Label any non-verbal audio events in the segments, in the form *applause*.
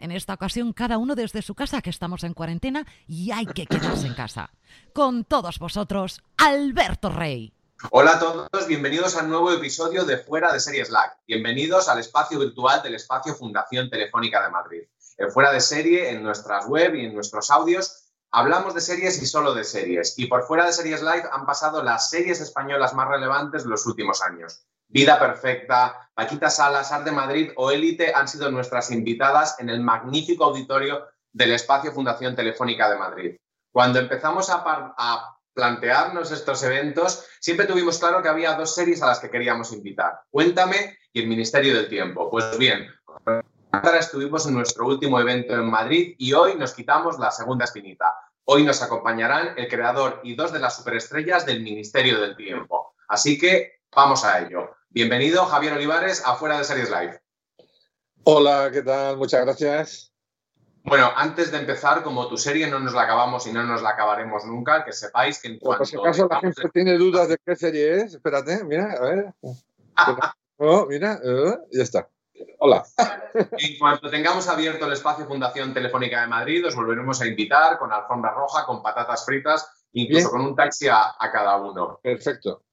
en esta ocasión cada uno desde su casa, que estamos en cuarentena y hay que quedarse en casa. Con todos vosotros, Alberto Rey. Hola a todos, bienvenidos al nuevo episodio de Fuera de Serie Slack. Bienvenidos al espacio virtual del espacio Fundación Telefónica de Madrid. En Fuera de Serie, en nuestras web y en nuestros audios, hablamos de series y solo de series. Y por Fuera de Series Live han pasado las series españolas más relevantes de los últimos años. Vida Perfecta, Paquita Salas, Art de Madrid o Élite han sido nuestras invitadas en el magnífico auditorio del Espacio Fundación Telefónica de Madrid. Cuando empezamos a, plantearnos estos eventos, siempre tuvimos claro que había dos series a las que queríamos invitar. Cuéntame y el Ministerio del Tiempo. Pues bien, estuvimos en nuestro último evento en Madrid y hoy nos quitamos la segunda espinita. Hoy nos acompañarán el creador y dos de las superestrellas del Ministerio del Tiempo. Así que vamos a ello. Bienvenido, Javier Olivares, a Fuera de Series Live. Hola, ¿qué tal? Muchas gracias. Bueno, antes de empezar, como tu serie no nos la acabamos y no nos la acabaremos nunca, que sepáis que en cuanto... Por si acaso la gente tiene dudas de qué serie es, espérate, mira, a ver. *laughs* oh, mira, uh, ya está. Hola. *laughs* En cuanto tengamos abierto el espacio Fundación Telefónica de Madrid, os volveremos a invitar con alfombra roja, con patatas fritas, incluso con un taxi a, a cada uno. Perfecto.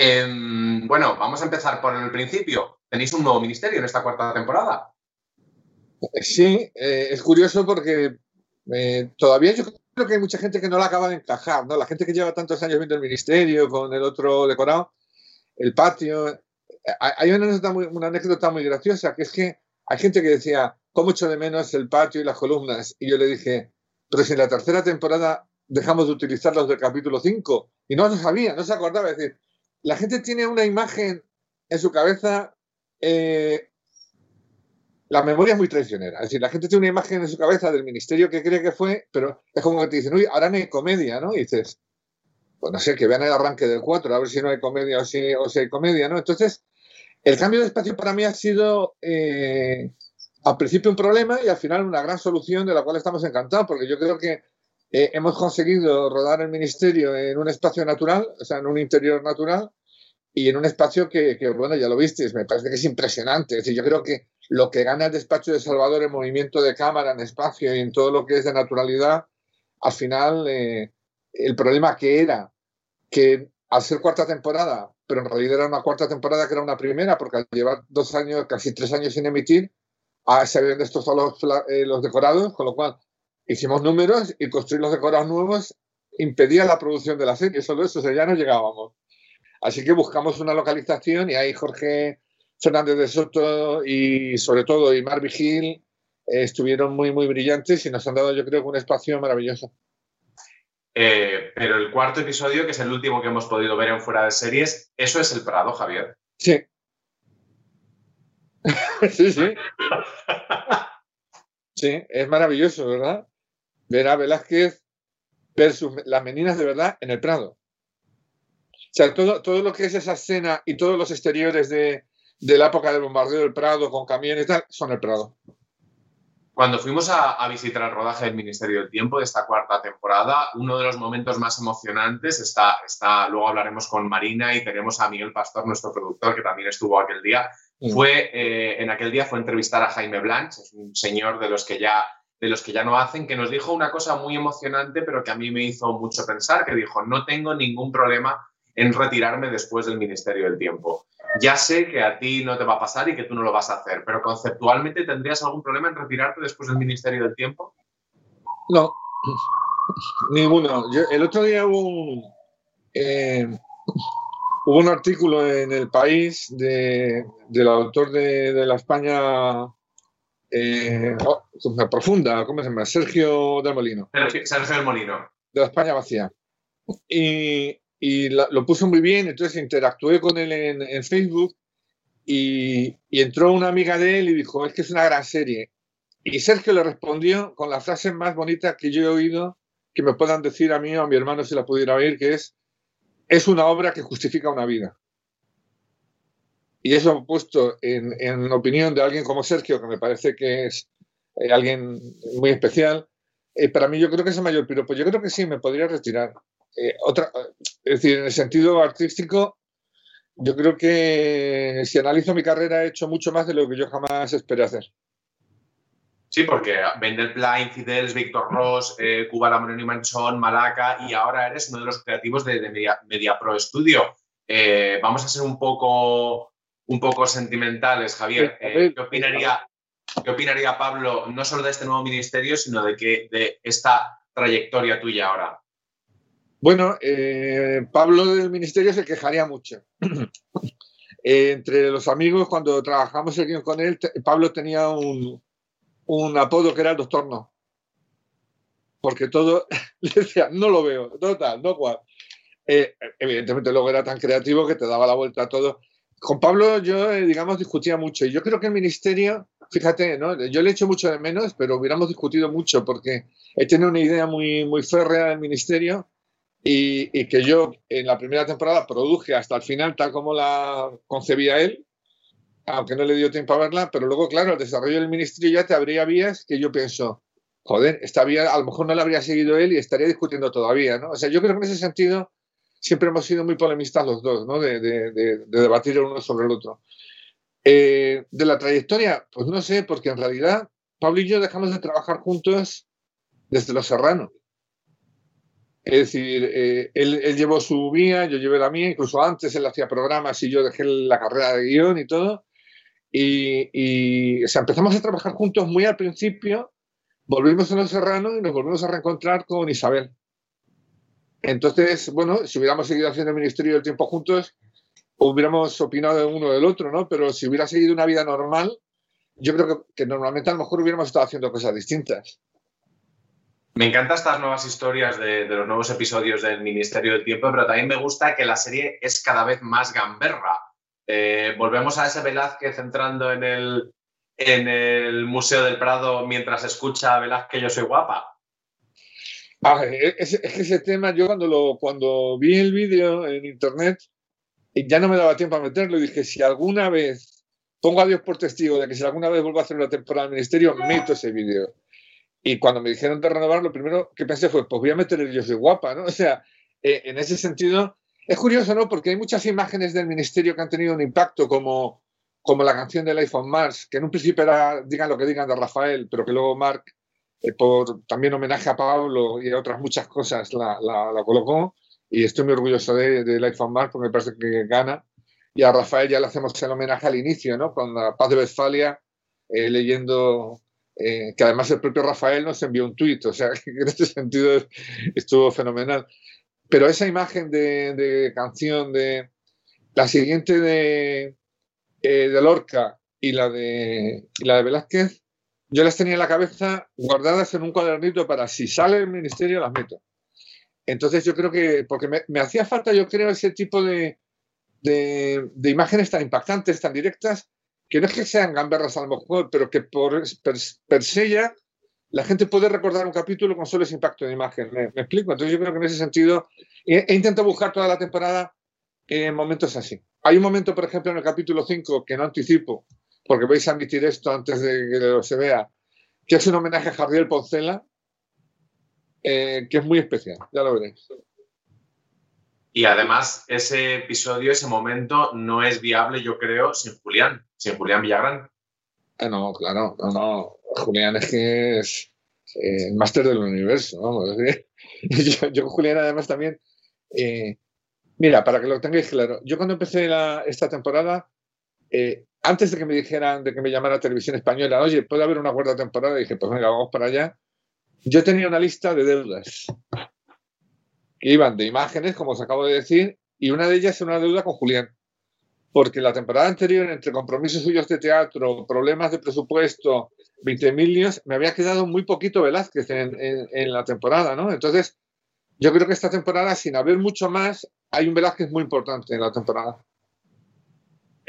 Eh, bueno, vamos a empezar por el principio. Tenéis un nuevo ministerio en esta cuarta temporada. Sí, eh, es curioso porque eh, todavía yo creo que hay mucha gente que no la acaba de encajar, ¿no? La gente que lleva tantos años viendo el ministerio con el otro decorado, el patio. Eh, hay una anécdota, muy, anécdota muy graciosa, que es que hay gente que decía, ¿cómo echo de menos el patio y las columnas? Y yo le dije, pero si en la tercera temporada dejamos de utilizar los del capítulo 5, y no lo sabía, no se acordaba, es decir, la gente tiene una imagen en su cabeza, eh, la memoria es muy traicionera. Es decir, la gente tiene una imagen en su cabeza del ministerio que cree que fue, pero es como que te dicen, uy, ahora no hay comedia, ¿no? Y dices, pues no sé, que vean el arranque del 4, a ver si no hay comedia o si, o si hay comedia, ¿no? Entonces, el cambio de espacio para mí ha sido eh, al principio un problema y al final una gran solución de la cual estamos encantados, porque yo creo que eh, hemos conseguido rodar el ministerio en un espacio natural, o sea, en un interior natural y en un espacio que, que, bueno, ya lo visteis, me parece que es impresionante. Es decir, yo creo que lo que gana el despacho de Salvador en movimiento de cámara, en espacio y en todo lo que es de naturalidad, al final eh, el problema que era que al ser cuarta temporada, pero en realidad era una cuarta temporada que era una primera, porque al llevar dos años, casi tres años sin emitir, ah, se habían destrozado los, eh, los decorados, con lo cual hicimos números y construir los decorados nuevos impedía la producción de la serie, solo eso, o sea, ya no llegábamos. Así que buscamos una localización y ahí Jorge Fernández de Soto y sobre todo Imar Vigil estuvieron muy, muy brillantes y nos han dado, yo creo, un espacio maravilloso. Eh, pero el cuarto episodio, que es el último que hemos podido ver en Fuera de Series, eso es el Prado, Javier. Sí. *laughs* sí, sí. *laughs* sí, es maravilloso, ¿verdad? Ver a Velázquez versus las meninas de verdad en el Prado. O sea, todo, todo lo que es esa escena y todos los exteriores de, de la época del bombardeo del Prado con camiones y tal, son el Prado. Cuando fuimos a, visitar el rodaje del Ministerio del Tiempo de esta cuarta temporada, uno de los momentos más emocionantes está, está luego hablaremos con Marina y tenemos a Miguel Pastor, nuestro productor, que también estuvo aquel día. Fue, eh, en aquel día fue entrevistar a Jaime Blanch, es un señor de los que ya de los que ya no hacen, que nos dijo una cosa muy emocionante, pero que a mí me hizo mucho pensar, que dijo, no tengo ningún problema en retirarme después del Ministerio del Tiempo ya sé que a ti no te va a pasar y que tú no lo vas a hacer, pero conceptualmente tendrías algún problema en retirarte después del Ministerio del Tiempo? No, *laughs* ninguno. el otro día hubo un, eh, hubo un artículo en El País de, del autor de, la España eh, oh, profunda, ¿cómo se llama? Sergio del Molino. Sergio del Molino. De la España vacía. Y, y lo puso muy bien, entonces interactué con él en, Facebook y, entró una amiga de él y dijo, es que es una gran serie. Y Sergio le respondió con la frase más bonita que yo he oído que me puedan decir a mí o a mi hermano si la pudiera oír, que es, es una obra que justifica una vida. Y eso puesto en, opinión de alguien como Sergio, que me parece que es eh, alguien muy especial, eh, para mí yo creo que es el mayor piropo. Yo creo que sí, me podría retirar. Eh, otra, es decir, en el sentido artístico, yo creo que si analizo mi carrera he hecho mucho más de lo que yo jamás esperé hacer. Sí, porque Vendel Plain, Fidels, Víctor Ross, eh, Cuba La y Manchón, Malaca y ahora eres uno de los creativos de, Media, Pro Studio. Vamos a ser un poco, un poco sentimentales, Javier. ¿qué, opinaría, ¿Qué opinaría Pablo no solo de este nuevo ministerio, sino de, que, de esta trayectoria tuya ahora? Bueno, eh, Pablo del Ministerio se quejaría mucho. *clears throat* Eh, entre los amigos, cuando trabajamos con él, Pablo tenía un, apodo que era el doctor no. Porque todo *laughs* le decía, no lo veo, total, no cual. Eh, evidentemente luego era tan creativo que te daba la vuelta a todo. Con Pablo yo, digamos, discutía mucho. Y yo creo que el ministerio, fíjate, ¿no? yo le echo mucho de menos, pero hubiéramos discutido mucho porque he tenido una idea muy, muy férrea del ministerio y, que yo en la primera temporada produje hasta el final tal como la concebía él, aunque no le dio tiempo a verla, pero luego, claro, el desarrollo del ministerio ya te abría vías que yo pienso, joder, esta vía a lo mejor no la habría seguido él y estaría discutiendo todavía, ¿no? O sea, yo creo que en ese sentido siempre hemos sido muy polemistas los dos, ¿no? De, de, debatir el uno sobre el otro. Eh, de la trayectoria, pues no sé, porque en realidad Pablo y yo dejamos de trabajar juntos desde Los Serranos. Es decir, eh, él, llevó su vía, yo llevé la mía, incluso antes él hacía programas y yo dejé la carrera de guion y todo. Y, empezamos a trabajar juntos muy al principio, volvimos a Los Serrano y nos volvimos a reencontrar con Isabel. Entonces, bueno, si hubiéramos seguido haciendo el Ministerio del Tiempo juntos, hubiéramos opinado de uno del otro, ¿no? Pero si hubiera seguido una vida normal, yo creo que, normalmente a lo mejor hubiéramos estado haciendo cosas distintas. Me encantan estas nuevas historias de, los nuevos episodios del Ministerio del Tiempo, pero también me gusta que la serie es cada vez más gamberra. Eh, volvemos a ese Velázquez entrando en el, en el Museo del Prado mientras escucha a Velázquez Yo soy guapa. Ah, es, que ese tema, yo cuando, lo, cuando vi el vídeo en internet, ya no me daba tiempo a meterlo y dije, si alguna vez, pongo a Dios por testigo de que si alguna vez vuelvo a hacer una temporada del Ministerio, meto ese vídeo. Y cuando me dijeron de renovar, lo primero que pensé fue, pues voy a meter el Yo soy guapa, ¿no? *laughs* O sea, eh, en ese sentido, es curioso, ¿no? Porque hay muchas imágenes del ministerio que han tenido un impacto, como, como la canción del iPhone Mars, que en un principio era, digan lo que digan, de Rafael, pero que luego Mark, eh, por también homenaje a Pablo y a otras muchas cosas, la, la, colocó. Y estoy muy orgulloso del de, iPhone Mars, porque me parece que gana. Y a Rafael ya le hacemos el homenaje al inicio, ¿no? Con la Paz de Westfalia, eh, leyendo eh, que además el propio Rafael nos envió un tuit, o sea, *laughs* que en este sentido estuvo fenomenal. Pero esa imagen de, canción de la siguiente de, eh, de Lorca y la de, la de Velázquez, yo las tenía en la cabeza guardadas en un cuadernito para si sale el ministerio las meto. Entonces yo creo que, porque me, hacía falta, yo creo, ese tipo de, de, imágenes tan impactantes, tan directas, que no es que sean gamberras a lo mejor, pero que por per, se ya la gente puede recordar un capítulo con solo ese impacto de imagen. ¿Me, explico? Entonces yo creo que en ese sentido he, he intentado buscar toda la temporada en momentos así. Hay un momento, por ejemplo, en el capítulo 5, que no anticipo, porque vais a admitir esto antes de que lo se vea, que es un homenaje a Javier Poncela, eh, que es muy especial, ya lo veréis. Y además, ese episodio, ese momento, no es viable, yo creo, sin Julián, sin Julián Villagrán. Ah, no, claro, no, no. Julián es que es eh, el máster del universo, vamos. *laughs* yo, yo, Julián, además, también. Eh, mira, para que lo tengáis claro, yo cuando empecé esta temporada, antes de que me dijeran, de que me llamara Televisión Española, oye, puede haber una cuarta temporada, dije, pues venga, vamos para allá. Yo tenía una lista de deudas que iban de imágenes, como os acabo de decir, y una de ellas es una deuda con Julián. Porque la temporada anterior, entre compromisos suyos de teatro, problemas de presupuesto, 20 líos, me había quedado muy poquito Velázquez en, en, la temporada, ¿no? Entonces, yo creo que esta temporada, sin haber mucho más, hay un Velázquez muy importante en la temporada.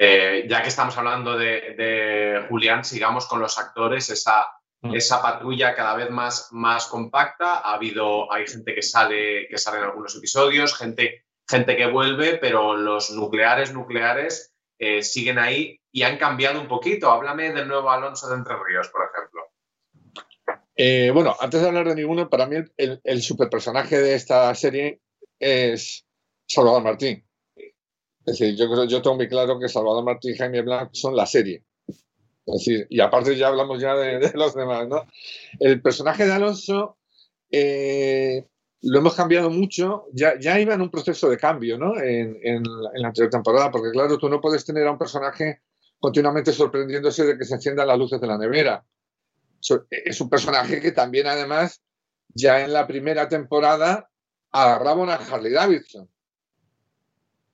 Eh, ya que estamos hablando de, Julián, sigamos con los actores, esa, mm. esa patrulla cada vez más, más compacta. Ha habido, hay gente que sale, que sale en algunos episodios, gente, gente que vuelve, pero los nucleares, nucleares eh, siguen ahí y han cambiado un poquito. Háblame del nuevo Alonso de Entre Ríos, por ejemplo. Eh, bueno, antes de hablar de ninguno, para mí el, el superpersonaje de esta serie es Salvador Martín. Yo, tengo muy claro que Salvador Martín y Jaime Blanc son la serie. Y aparte ya hablamos ya de, los demás, ¿no? El personaje de Alonso eh, lo hemos cambiado mucho, ya, iba en un proceso de cambio, ¿no? En, en, la anterior temporada, porque claro, tú no puedes tener a un personaje continuamente sorprendiéndose de que se enciendan las luces de la nevera. Es un personaje que también, además, ya en la primera temporada agarraba una Harley Davidson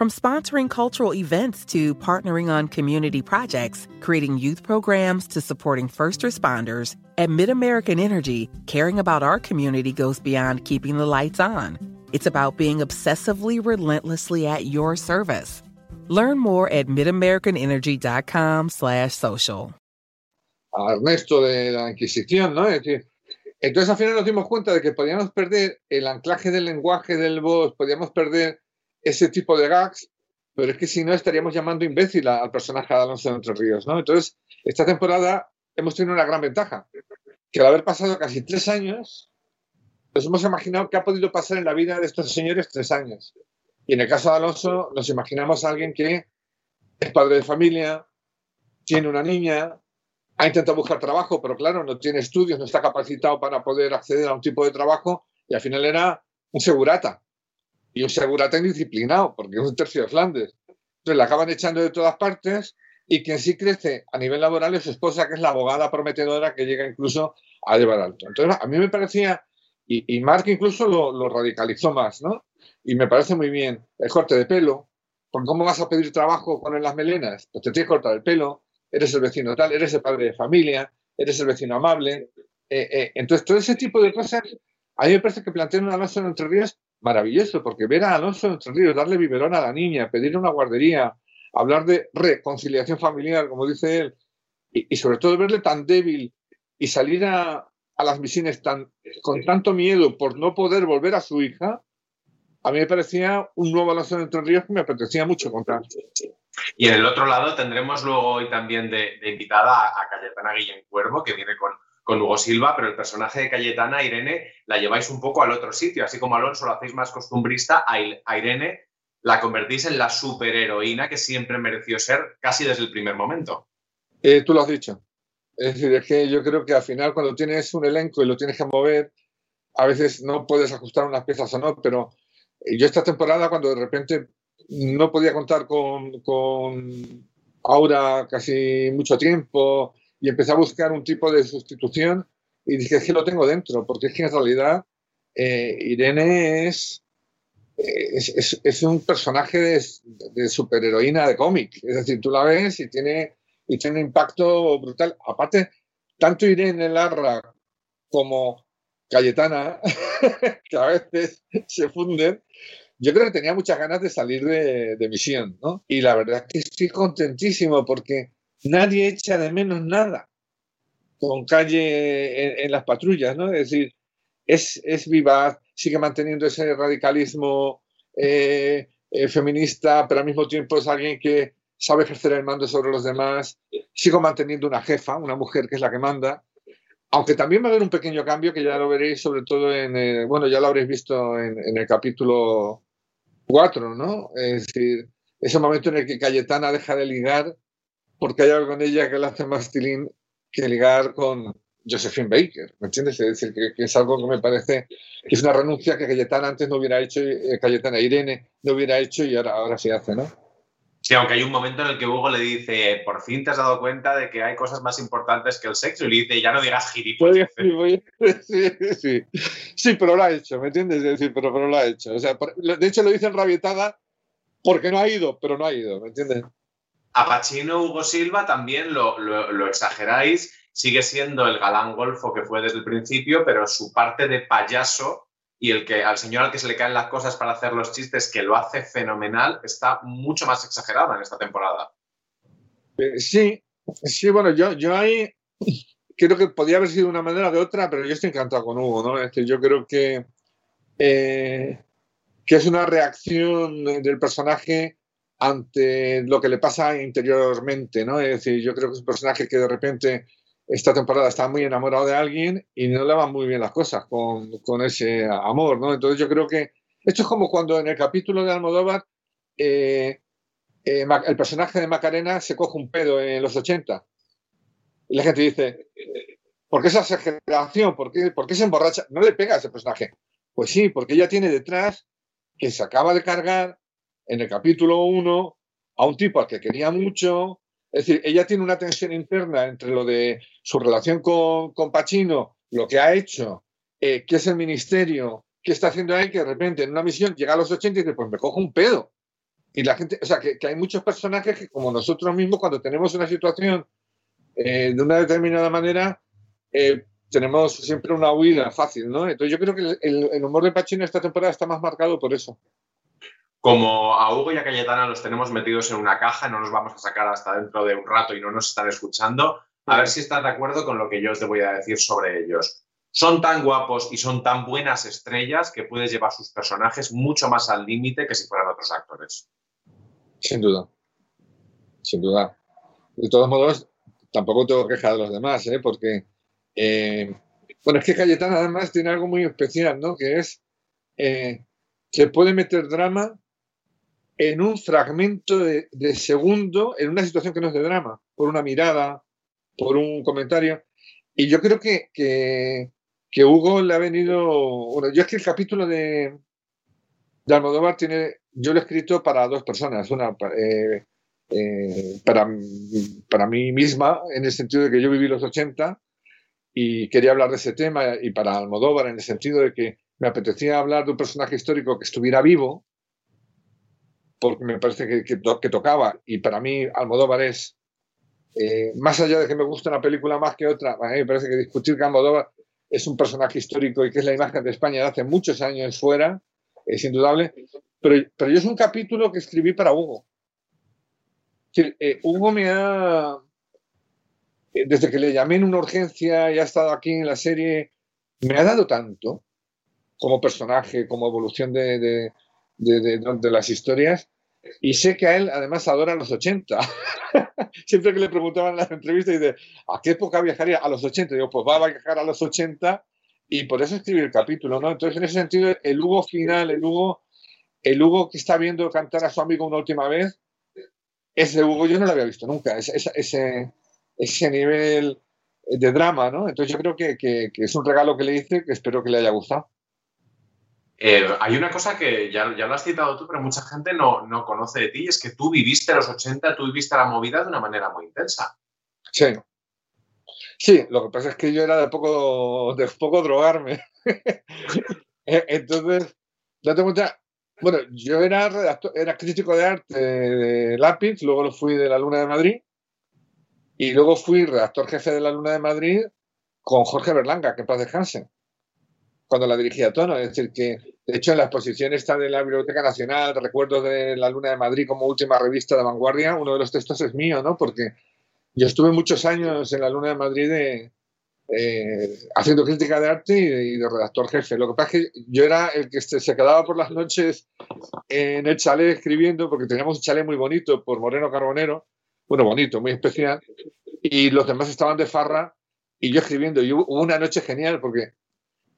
From sponsoring cultural events to partnering on community projects, creating youth programs to supporting first responders, at MidAmerican Energy, caring about our community goes beyond keeping the lights on. It's about being obsessively relentlessly at your service. Learn more at midamericanenergy.com slash social. Ah, Ernesto de la Inquisición, ¿no? Entonces al final nos dimos cuenta de que podíamos perder el anclaje del lenguaje del voz, podíamos perder ese tipo de gags, pero es que si no estaríamos llamando imbécil al personaje de Alonso de Entre Ríos, ¿no? Entonces, esta temporada hemos tenido una gran ventaja, que al haber pasado casi tres años, nos hemos imaginado qué ha podido pasar en la vida de estos señores tres años. Y en el caso de Alonso, nos imaginamos a alguien que es padre de familia, tiene una niña, ha intentado buscar trabajo, pero claro, no tiene estudios, no está capacitado para poder acceder a un tipo de trabajo y al final era un segurata y un segurata indisciplinado, porque es un tercio de Flandes. Entonces la acaban echando de todas partes y quien sí crece a nivel laboral es su esposa, que es la abogada prometedora que llega incluso a llevar alto. Entonces a mí me parecía, y, y Mark incluso lo, radicalizó más, ¿no? Y me parece muy bien el corte de pelo, porque ¿cómo vas a pedir trabajo con las melenas? Pues te tienes que cortar el pelo, eres el vecino tal, eres el padre de familia, eres el vecino amable. Eh, eh, entonces todo ese tipo de cosas, a mí me parece que plantean una en Entre Ríos maravilloso, porque ver a Alonso Entre Ríos darle biberón a la niña, pedirle una guardería, hablar de reconciliación familiar, como dice él, y, sobre todo verle tan débil y salir a, las misiones tan, con tanto miedo por no poder volver a su hija, a mí me parecía un nuevo Alonso de Entre Ríos que me apetecía mucho contar. Y en el otro lado tendremos luego hoy también de, invitada a, Cayetana Guillén Cuervo, que viene con, con Hugo Silva, pero el personaje de Cayetana, Irene, la lleváis un poco al otro sitio. Así como Alonso lo hacéis más costumbrista, a Irene la convertís en la superheroína que siempre mereció ser casi desde el primer momento. Eh, tú lo has dicho. Es decir, es que yo creo que al final cuando tienes un elenco y lo tienes que mover, a veces no puedes ajustar unas piezas o no, pero yo esta temporada cuando de repente no podía contar con, con Aura casi mucho tiempo y empecé a buscar un tipo de sustitución y dije, es que lo tengo dentro, porque es que en realidad eh, Irene es, es, es, un personaje de, de superheroína de cómic. Es decir, tú la ves y tiene, y tiene un impacto brutal. Aparte, tanto Irene Larra como Cayetana, *laughs* que a veces se funden, yo creo que tenía muchas ganas de salir de, misión, ¿no? Y la verdad es que estoy contentísimo porque nadie echa de menos nada con calle en, las patrullas, ¿no? Es decir, es, es vivaz, sigue manteniendo ese radicalismo eh, eh, feminista, pero al mismo tiempo es alguien que sabe ejercer el mando sobre los demás, sigo manteniendo una jefa, una mujer que es la que manda, aunque también va a haber un pequeño cambio que ya lo veréis sobre todo en, eh, bueno, ya lo habréis visto en, el capítulo 4, ¿no? Es decir, ese momento en el que Cayetana deja de ligar porque hay algo en ella que le hace más tilín que ligar con Josephine Baker, ¿me entiendes? Es decir, que, es algo que me parece que es una renuncia que Cayetana antes no hubiera hecho, eh, Cayetana Irene no hubiera hecho y ahora, ahora sí hace, ¿no? Sí, aunque hay un momento en el que Hugo le dice, por fin te has dado cuenta de que hay cosas más importantes que el sexo, y le dice, ya no digas gilipollas. *laughs* Sí, sí, sí. pero lo ha hecho, ¿me entiendes? decir, pero, pero lo ha hecho. O sea, de hecho lo dice en rabietada porque no ha ido, pero no ha ido, ¿me entiendes? A Pachino Hugo Silva también lo, exageráis, sigue siendo el galán golfo que fue desde el principio, pero su parte de payaso y el que al señor al que se le caen las cosas para hacer los chistes, que lo hace fenomenal, está mucho más exagerada en esta temporada. Eh, sí, sí, bueno, yo, yo ahí creo que podría haber sido de una manera o de otra, pero yo estoy encantado con Hugo, ¿no? Es que yo creo que, eh, que es una reacción del personaje ante lo que le pasa interiormente, ¿no? Es decir, yo creo que es un personaje que de repente esta temporada está muy enamorado de alguien y no le van muy bien las cosas con, con, ese amor, ¿no? Entonces yo creo que esto es como cuando en el capítulo de Almodóvar eh, eh, el personaje de Macarena se coge un pedo en los 80 y la gente dice, ¿por qué esa exageración? ¿Por qué, ¿Por qué se emborracha? No le pega a ese personaje. Pues sí, porque ella tiene detrás que se acaba de cargar en el capítulo 1 a un tipo al que quería mucho, es decir, ella tiene una tensión interna entre lo de su relación con, con Pacino, lo que ha hecho, eh, qué es el ministerio, qué está haciendo ahí, que de repente en una misión llega a los 80 y dice, pues me cojo un pedo. Y la gente, o sea, que, hay muchos personajes que como nosotros mismos, cuando tenemos una situación eh, de una determinada manera, eh, tenemos siempre una huida fácil, ¿no? Entonces yo creo que el, el humor de Pacino esta temporada está más marcado por eso. Como a Hugo y a Cayetana los tenemos metidos en una caja, no nos vamos a sacar hasta dentro de un rato y no nos están escuchando, a ver si estás de acuerdo con lo que yo os voy a decir sobre ellos. Son tan guapos y son tan buenas estrellas que puedes llevar sus personajes mucho más al límite que si fueran otros actores. Sin duda. Sin duda. De todos modos, tampoco tengo queja de los demás, ¿eh? porque. Eh, bueno, es que Cayetana además tiene algo muy especial, ¿no? Que es eh, que puede meter drama en un fragmento de, segundo, en una situación que no es de drama, por una mirada, por un comentario. Y yo creo que, que, Hugo le ha venido. Bueno, yo es que el capítulo de, de Almodóvar tiene. Yo lo he escrito para dos personas. Una eh, eh, para, para mí misma, en el sentido de que yo viví los 80 y quería hablar de ese tema, y para Almodóvar, en el sentido de que me apetecía hablar de un personaje histórico que estuviera vivo porque me parece que, que, tocaba, y para mí Almodóvar es, eh, más allá de que me guste una película más que otra, a mí me parece que discutir que Almodóvar es un personaje histórico y que es la imagen de España de hace muchos años fuera, es indudable, pero, pero yo es un capítulo que escribí para Hugo. Eh, Hugo me ha, eh, desde que le llamé en una urgencia y ha estado aquí en la serie, me ha dado tanto como personaje, como evolución de, las historias. Y sé que a él además adora los 80. *laughs* Siempre que le preguntaban en las entrevistas, dice, ¿a qué época viajaría? A los 80. Digo, pues va a viajar a los 80 y por eso escribí el capítulo, ¿no? Entonces, en ese sentido, el Hugo final, el Hugo, el Hugo que está viendo cantar a su amigo una última vez, ese Hugo yo no lo había visto nunca, ese, ese, ese nivel de drama, ¿no? Entonces yo creo que, que, es un regalo que le hice que espero que le haya gustado. Eh, hay una cosa que ya, ya, lo has citado tú, pero mucha gente no, no conoce de ti, es que tú viviste los 80, tú viviste la movida de una manera muy intensa. Sí. Sí, lo que pasa es que yo era de poco, de poco drogarme. *laughs* E, entonces, date cuenta, bueno, yo era redactor, era crítico de arte de Lápiz, luego lo fui de la Luna de Madrid y luego fui redactor jefe de la Luna de Madrid con Jorge Berlanga, que paz descanse, cuando la dirigía tono. Es decir, que de hecho en la exposición está de la Biblioteca Nacional, recuerdos de la Luna de Madrid como última revista de vanguardia, uno de los textos es mío, ¿no? Porque yo estuve muchos años en la Luna de Madrid eh, haciendo crítica de arte y de, redactor jefe. Lo que pasa es que yo era el que se, quedaba por las noches en el chalet escribiendo, porque teníamos un chalet muy bonito por Moreno Carbonero, bueno, bonito, muy especial, y los demás estaban de farra y yo escribiendo. Y hubo una noche genial porque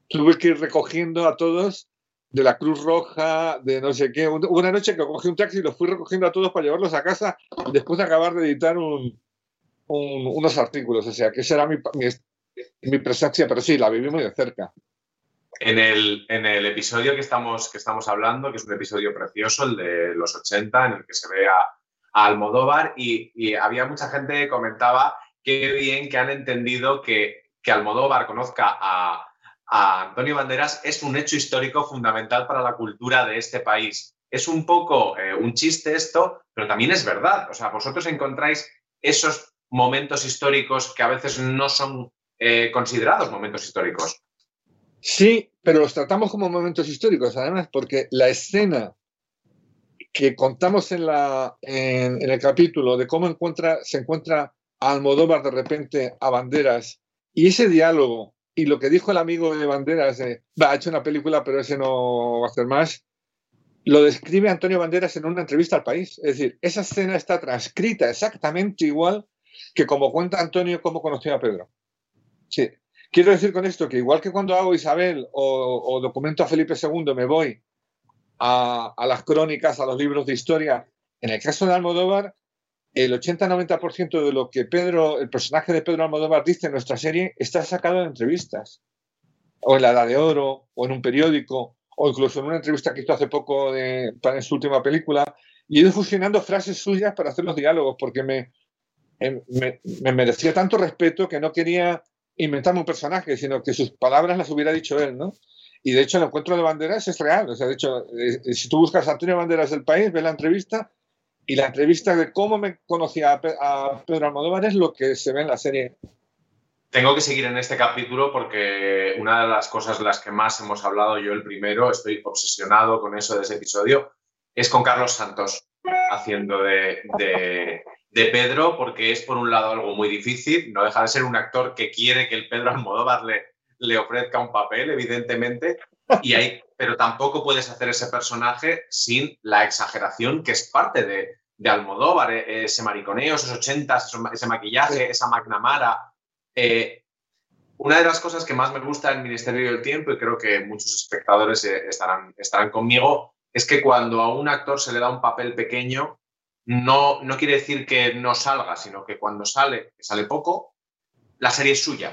tuve que ir recogiendo a todos de la Cruz Roja, de no sé qué. Una noche que cogí un taxi y los fui recogiendo a todos para llevarlos a casa después de acabar de editar unos artículos. O sea, que esa era mi, mi, presencia, pero sí, la viví muy de cerca. En el, en el episodio que estamos, que estamos hablando, que es un episodio precioso, el de los 80, en el que se ve a Almodóvar y, había mucha gente que comentaba qué bien que han entendido que, que Almodóvar conozca a, Antonio Banderas es un hecho histórico fundamental para la cultura de este país. Es un poco eh, un chiste esto, pero también es verdad. O sea, vosotros encontráis esos momentos históricos que a veces no son eh, considerados momentos históricos. Sí, pero los tratamos como momentos históricos, además, porque la escena que contamos en, la, en, el capítulo de cómo encuentra, se encuentra a Almodóvar de repente a Banderas y ese diálogo y lo que dijo el amigo de Banderas, va, ha hecho una película pero ese no va a hacer más, lo describe Antonio Banderas en una entrevista al país. Es decir, esa escena está transcrita exactamente igual que como cuenta Antonio cómo conoció a Pedro. Sí. Quiero decir con esto que igual que cuando hago Isabel o, o documento a Felipe II me voy a, las crónicas, a los libros de historia. En el caso de Almodóvar, el 80-90% de lo que Pedro, el personaje de Pedro Almodóvar dice en nuestra serie está sacado de entrevistas, o en la Edad de Oro, o en un periódico, o incluso en una entrevista que hizo hace poco de, para su última película, y he ido fusionando frases suyas para hacer los diálogos, porque me, em, me, me merecía tanto respeto que no quería inventarme un personaje, sino que sus palabras las hubiera dicho él, ¿no? Y de hecho el encuentro de banderas es real. O sea, de hecho, eh, eh, si tú buscas Antonio Banderas del país, ves la entrevista y la entrevista de cómo me conocía a, Pedro Almodóvar es lo que se ve en la serie. Tengo que seguir en este capítulo porque una de las cosas de las que más hemos hablado, yo el primero, estoy obsesionado con eso de ese episodio, es con Carlos Santos haciendo de, de, Pedro, porque es por un lado algo muy difícil, no deja de ser un actor que quiere que el Pedro Almodóvar le, le ofrezca un papel, evidentemente, y pero tampoco puedes hacer ese personaje sin la exageración que es parte de, de Almodóvar, eh, ese mariconeo, esos ochentas, ese maquillaje, esa McNamara. Eh, una de las cosas que más me gusta del Ministerio del Tiempo, y creo que muchos espectadores eh, estarán, estarán conmigo, es que cuando a un actor se le da un papel pequeño, no, no quiere decir que no salga, sino que cuando sale, que sale poco, la serie es suya.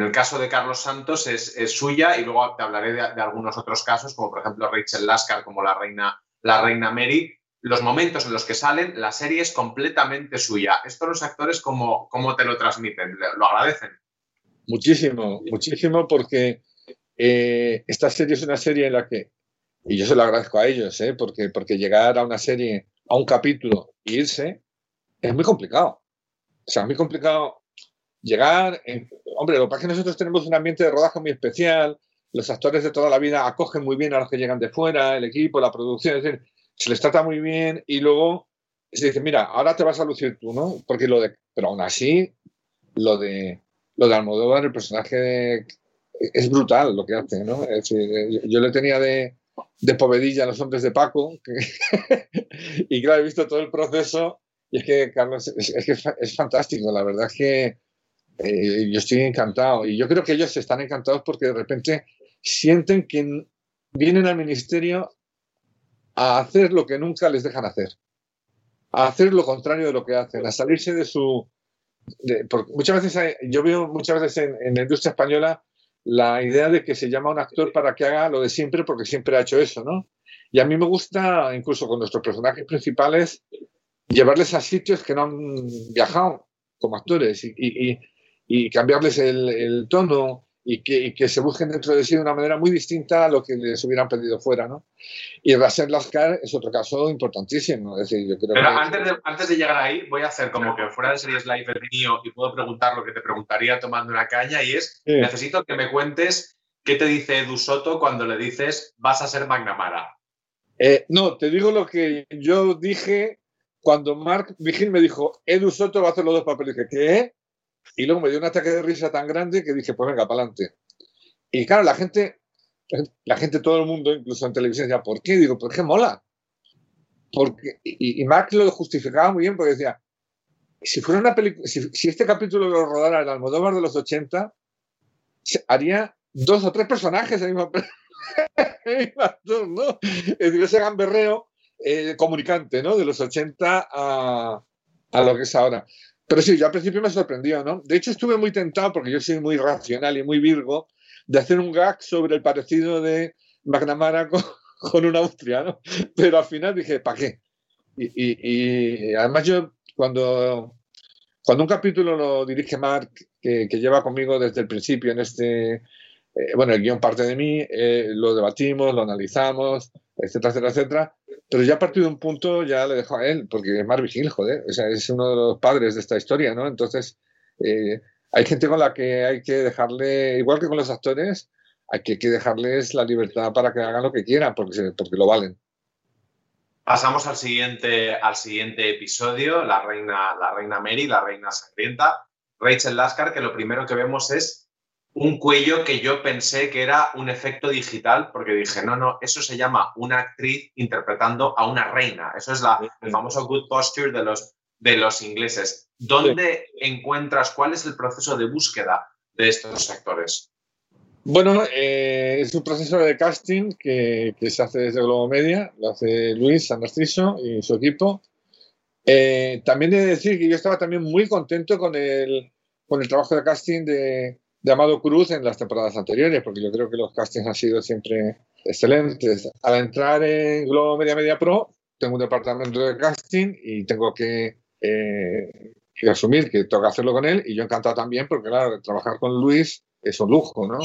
El caso de Carlos Santos es, suya y luego te hablaré de, algunos otros casos, como por ejemplo Rachel Laskar como la reina, la reina Mary. Los momentos en los que salen, la serie es completamente suya. Esto los actores, ¿cómo, cómo te lo transmiten? ¿Lo agradecen? Muchísimo, muchísimo, porque eh, esta serie es una serie en la que, y yo se lo agradezco a ellos, ¿eh? porque, porque llegar a una serie, a un capítulo e irse, es muy complicado. O sea, es muy complicado llegar. Hombre, lo que pasa es que nosotros tenemos un ambiente de rodaje muy especial. Los actores de toda la vida acogen muy bien a los que llegan de fuera, el equipo, la producción, es decir, se les trata muy bien y luego se dice, mira, ahora te vas a lucir tú, ¿no? Porque lo de, pero aún así, lo de, lo de Almodóvar, el personaje es brutal lo que hace, ¿no? Es decir, yo le tenía de, de povedilla a los hombres de Paco *laughs* y claro, he visto todo el proceso y es que, Carlos, es, que es fantástico, la verdad es que eh, yo estoy encantado. Y yo creo que ellos están encantados porque de repente sienten que vienen al ministerio a hacer lo que nunca les dejan hacer, a hacer lo contrario de lo que hacen, a salirse de su... muchas veces yo veo muchas veces en, la industria española la idea de que se llama a un actor para que haga lo de siempre porque siempre ha hecho eso, ¿no? Y a mí me gusta, incluso con nuestros personajes principales, llevarles a sitios que no han viajado como actores. Y, y cambiarles el, tono y que, se busquen dentro de sí de una manera muy distinta a lo que les hubieran pedido fuera, ¿no? Y Rasen Lascar es otro caso importantísimo. decir, yo creo Pero antes, de, antes de llegar ahí, voy a hacer como que fuera de Series Live el mío y puedo preguntar lo que te preguntaría tomando una caña y es, necesito que me cuentes qué te dice Edu Soto cuando le dices vas a ser McNamara. Eh, no, te digo lo que yo dije cuando Mark Vigil me dijo, Edu Soto va a hacer los dos papeles. Dije, ¿qué? Y luego me dio un ataque de risa tan grande que dije, pues venga, para adelante. Y claro, la gente, la gente, todo el mundo, incluso en televisión, decía, ¿por qué? Digo, ¿por qué mola? Porque, y, Mac lo justificaba muy bien porque decía, si fuera una película, si, este capítulo lo rodara el Almodóvar de los 80, haría dos o tres personajes el *laughs* mismo, actor, ¿no? Es decir, ese gamberreo eh, comunicante, ¿no? De los 80 a, a lo que es ahora. Pero sí, yo al principio me sorprendió, ¿no? De hecho, estuve muy tentado, porque yo soy muy racional y muy virgo, de hacer un gag sobre el parecido de McNamara *laughs* con, un austriano. Pero al final dije, ¿para qué? Y, además yo, cuando, cuando un capítulo lo dirige Mark, que, lleva conmigo desde el principio en este, eh, bueno, el guion parte de mí, eh, lo debatimos, lo analizamos, etcétera, etcétera, etcétera. Pero ya a partir de un punto ya le dejo a él, porque es Marvin Hill, joder, o sea, es uno de los padres de esta historia, ¿no? Entonces, eh, hay gente con la que hay que dejarle, igual que con los actores, hay que, dejarles la libertad para que hagan lo que quieran, porque, porque lo valen. Pasamos al siguiente, al siguiente episodio, la reina, la reina Mary, la reina sangrienta, Rachel Laskar, que lo primero que vemos es un cuello que yo pensé que era un efecto digital, porque dije, no, no, eso se llama una actriz interpretando a una reina. Eso es la, el famoso good posture de los, de los ingleses. ¿Dónde encuentras, cuál es el proceso de búsqueda de estos actores? Bueno, eh, es un proceso de casting que, se hace desde Globo Media, lo hace Luis San y su equipo. Eh, también he de decir que yo estaba también muy contento con el, con el trabajo de casting de, de Amado Cruz en las temporadas anteriores, porque yo creo que los castings han sido siempre excelentes. Al entrar en Globo Media Media Pro, tengo un departamento de casting y tengo que, eh, asumir que tengo que hacerlo con él y yo encantado también, porque claro, trabajar con Luis es un lujo, ¿no?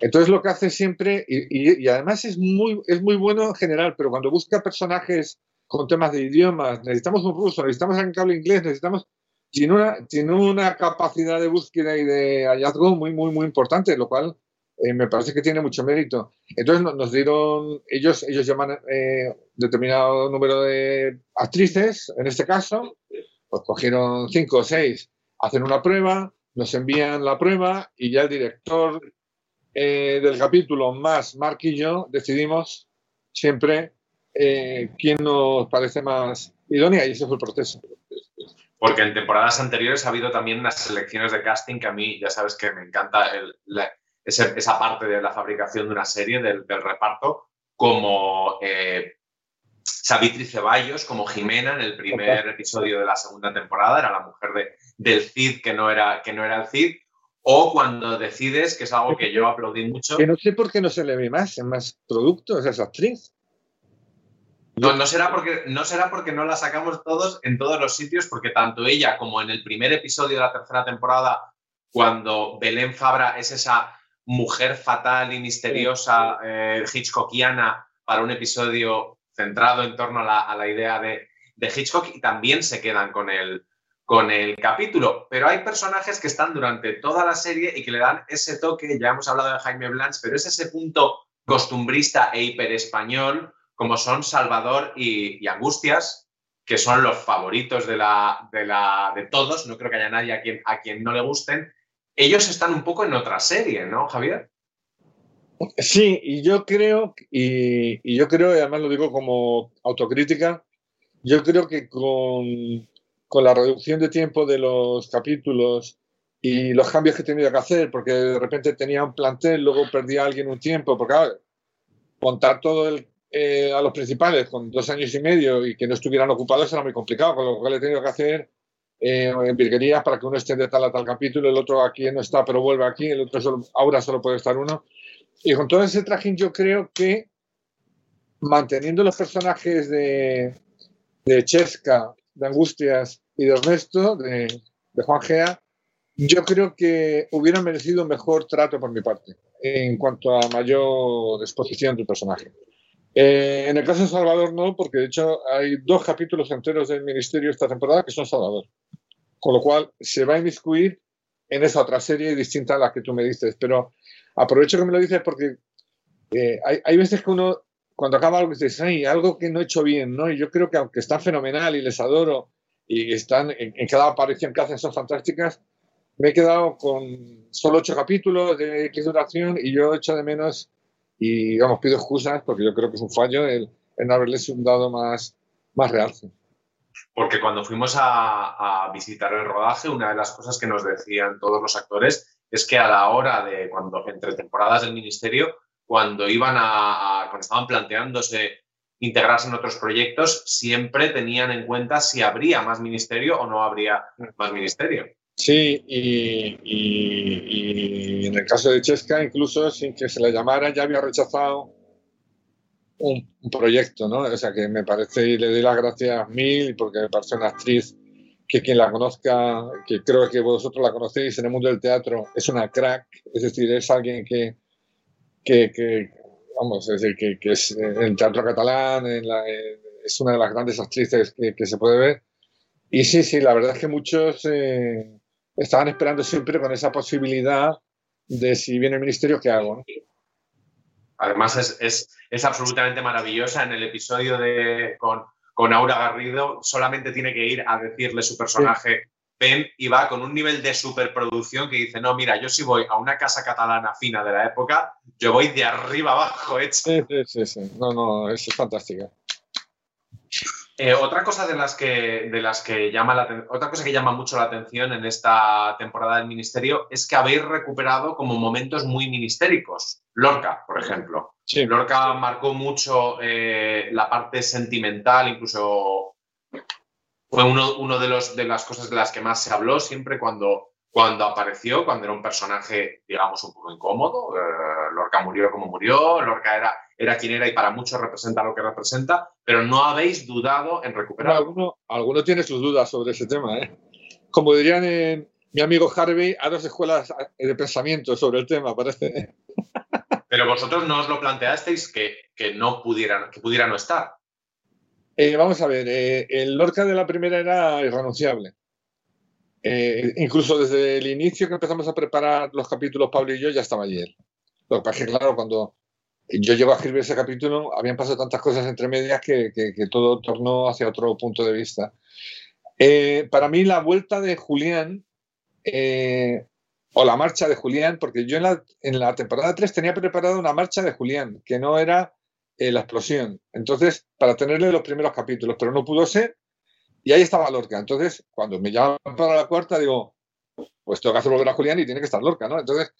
Entonces lo que hace siempre, y, y, además es muy, es muy bueno en general, pero cuando busca personajes con temas de idiomas, necesitamos un ruso, necesitamos alguien que hable inglés, necesitamos tiene una, tiene una capacidad de búsqueda y de hallazgo muy, muy, muy importante, lo cual eh, me parece que tiene mucho mérito. Entonces nos, dieron, ellos, ellos llaman eh, determinado número de actrices, en este caso, pues cogieron cinco o seis, hacen una prueba, nos envían la prueba y ya el director eh, del capítulo más Mark y yo decidimos siempre quién nos parece más idónea y ese fue el proceso porque en temporadas anteriores ha habido también unas selecciones de casting que a mí, ya sabes que me encanta esa parte de la fabricación de una serie, del, reparto, como eh, Savitri Ceballos, como Jimena en el primer episodio de la segunda temporada, era la mujer de, del Cid que no, era, que no era el Cid, o cuando decides, que es algo que yo aplaudí mucho. Que no sé por qué no se le ve más en más productos a esa actriz. No, no, será porque, no será porque no la sacamos todos en todos los sitios, porque tanto ella como en el primer episodio de la tercera temporada, cuando Belén Fabra es esa mujer fatal y misteriosa eh, hitchcockiana para un episodio centrado en torno a la, idea de, de, Hitchcock y también se quedan con el, con el capítulo. Pero hay personajes que están durante toda la serie y que le dan ese toque, ya hemos hablado de Jaime Blanch, pero es ese punto costumbrista e hiper español como son Salvador y, Angustias, que son los favoritos de, la, de, la, de, todos, no creo que haya nadie a quien, a quien no le gusten, ellos están un poco en otra serie, ¿no, Javier? Sí, y yo creo, y, yo creo, y además lo digo como autocrítica, yo creo que con, con, la reducción de tiempo de los capítulos y los cambios que he tenido que hacer, porque de repente tenía un plantel, luego perdía a alguien un tiempo, porque contar todo el eh, a los principales con dos años y medio y que no estuvieran ocupados era muy complicado, con lo cual he tenido que hacer eh, en virguerías para que uno esté de tal a tal capítulo, el otro aquí no está, pero vuelve aquí, el otro solo, ahora solo puede estar uno. Y con todo ese trajín yo creo que manteniendo los personajes de, de Chesca, de Angustias y de Ernesto, de, de Juan Gea, yo creo que hubieran merecido un mejor trato por mi parte en cuanto a mayor exposición del personaje. Eh, en el caso de Salvador no, porque de hecho hay dos capítulos enteros del Ministerio esta temporada que son Salvador. Con lo cual se va a inmiscuir en esa otra serie distinta a la que tú me dices. Pero aprovecho que me lo dices porque eh, hay, veces que uno, cuando acaba algo, dice, hay algo que no he hecho bien, ¿no? Y yo creo que aunque están fenomenal y les adoro y están en, en cada aparición que hacen son fantásticas, me he quedado con solo ocho capítulos de X duración y yo echo de menos y digamos pido excusas porque yo creo que es un fallo el, en haberles dado más, más realce. Porque cuando fuimos a, a, visitar el rodaje, una de las cosas que nos decían todos los actores es que a la hora de, cuando entre temporadas del ministerio, cuando iban a, cuando estaban planteándose integrarse en otros proyectos, siempre tenían en cuenta si habría más ministerio o no habría más ministerio. Sí, y, en el caso de Chesca, incluso sin que se le llamara, ya había rechazado un, proyecto, ¿no? O sea, que me parece, y le doy las gracias mil, porque me parece una actriz que quien la conozca, que creo que vosotros la conocéis en el mundo del teatro, es una crack, es decir, es alguien que, que, vamos, es decir, que, es en el teatro catalán, es una de las grandes actrices que, se puede ver. Y sí, sí, la verdad es que muchos... Eh, estaban esperando siempre con esa posibilidad de si viene el ministerio, ¿qué hago? Además, es, es, es, absolutamente maravillosa. En el episodio de, con, con, Aura Garrido, solamente tiene que ir a decirle su personaje, ven, y va con un nivel de superproducción que dice: No, mira, yo si voy a una casa catalana fina de la época, yo voy de arriba abajo, hecho. Sí, sí, sí, sí. No, no, es fantástica. Eh, otra cosa de las que, de las que llama la, otra cosa que llama mucho la atención en esta temporada del Ministerio es que habéis recuperado como momentos muy ministéricos. Lorca, por ejemplo. Lorca marcó mucho eh, la parte sentimental, incluso fue uno, uno de, los, de las cosas de las que más se habló siempre cuando, cuando apareció, cuando era un personaje, digamos, un poco incómodo. Eh, Lorca murió como murió, Lorca era era quien era y para muchos representa lo que representa, pero no habéis dudado en recuperarlo. alguno, tiene sus dudas sobre ese tema. ¿eh? Como dirían en, mi amigo Harvey, a dos escuelas de pensamiento sobre el tema, parece. *laughs* Pero vosotros no os lo planteasteis que, que no pudieran, que pudiera no estar. Eh, vamos a ver, eh, el Lorca de la primera era irrenunciable. Incluso desde el inicio que empezamos a preparar los capítulos, Pablo y yo, ya estaba ayer. Lo que pasa es que, claro, cuando yo llego a escribir ese capítulo, habían pasado tantas cosas entre medias que, todo tornó hacia otro punto de vista. Eh, para mí la vuelta de Julián, eh, o la marcha de Julián, porque yo en la, temporada 3 tenía preparada una marcha de Julián, que no era eh, la explosión. Entonces, para tenerle los primeros capítulos, pero no pudo ser, y ahí estaba Lorca. Entonces, cuando me llaman para la cuarta, digo, pues tengo que hacer volver a Julián y tiene que estar Lorca, ¿no? Entonces,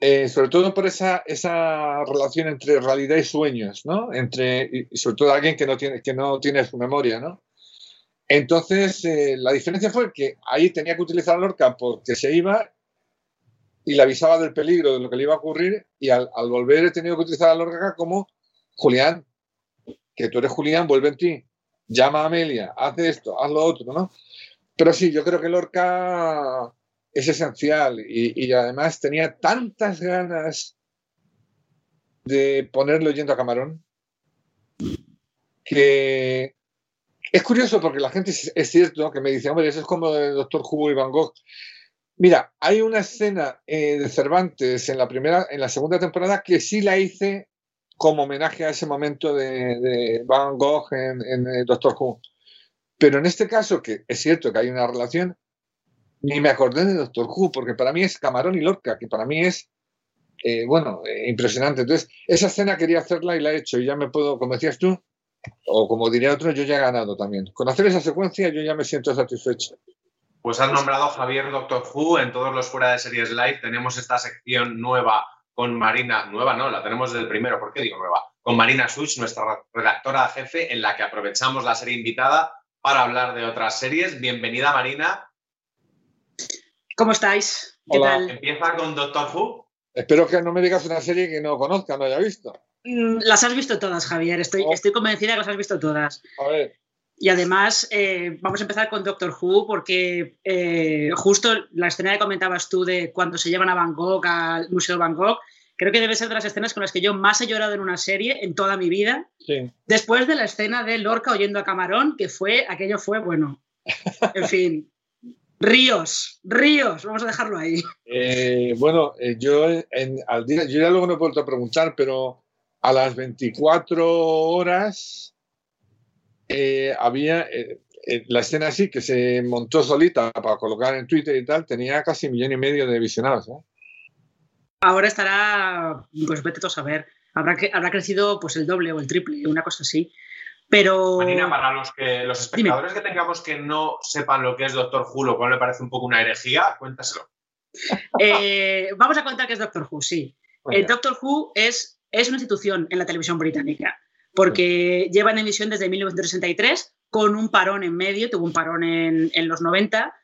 eh, sobre todo por esa, esa relación entre realidad y sueños, ¿no? Entre, y sobre todo alguien que no tiene, que no tiene su memoria, ¿no? Entonces, eh, la diferencia fue que ahí tenía que utilizar Lorca porque se iba y le avisaba del peligro de lo que le iba a ocurrir y al, volver he tenido que utilizar a Lorca como Julián, que tú eres Julián, vuelve en ti, llama a Amelia, haz esto, haz lo otro, ¿no? Pero sí, yo creo que Lorca es esencial y, y además tenía tantas ganas de ponerlo yendo a Camarón que es curioso porque la gente es, cierto que me dice, hombre, eso es como el Doctor Hugo y Van Gogh. Mira, hay una escena eh, de Cervantes en la primera, en la segunda temporada que sí la hice como homenaje a ese momento de, Van Gogh en, en, Doctor Who. Pero en este caso, que es cierto que hay una relación, ni me acordé de Doctor Who, porque para mí es Camarón y Lorca, que para mí es, eh, bueno, eh, impresionante. Entonces, esa escena quería hacerla y la he hecho, y ya me puedo, como decías tú, o como diría otro, yo ya he ganado también. Con hacer esa secuencia yo ya me siento satisfecho. Pues has nombrado Javier Doctor Who en todos los fuera de series live. Tenemos esta sección nueva con Marina, nueva no, la tenemos desde el primero, ¿por qué digo nueva? Con Marina Such, nuestra redactora jefe, en la que aprovechamos la serie invitada para hablar de otras series. Bienvenida, Marina. ¿Cómo estáis? ¿Qué tal? Empieza con Doctor Who. Espero que no me digas una serie que no conozca, no haya visto. Mm, las has visto todas, Javier. Estoy, oh. estoy convencida que las has visto todas. A ver. Y además, eh, vamos a empezar con Doctor Who, porque eh, justo la escena que comentabas tú de cuando se llevan a Van Gogh al Museo Van Gogh, creo que debe ser de las escenas con las que yo más he llorado en una serie en toda mi vida. Después de la escena de Lorca oyendo a Camarón, que fue, aquello fue, bueno, en fin. Ríos, ríos, vamos a dejarlo ahí. Eh, bueno, yo al día, yo ya luego no he vuelto a preguntar, pero a las 24 horas eh, había eh, eh, la escena así que se montó solita para colocar en Twitter y tal, tenía casi un millón y medio de visionados. Ahora estará, pues vete a saber, habrá, que, habrá crecido pues el doble o el triple, una cosa así. Pero. Marina, para los que los espectadores que tengamos que no sepan lo que es Doctor Who, lo cual me parece un poco una herejía, cuéntaselo. *laughs* vamos a contar qué es Doctor Who, sí. El Doctor Who es es una institución en la televisión británica, porque lleva en emisión desde 1963, con un parón en medio, tuvo un parón en, los 90,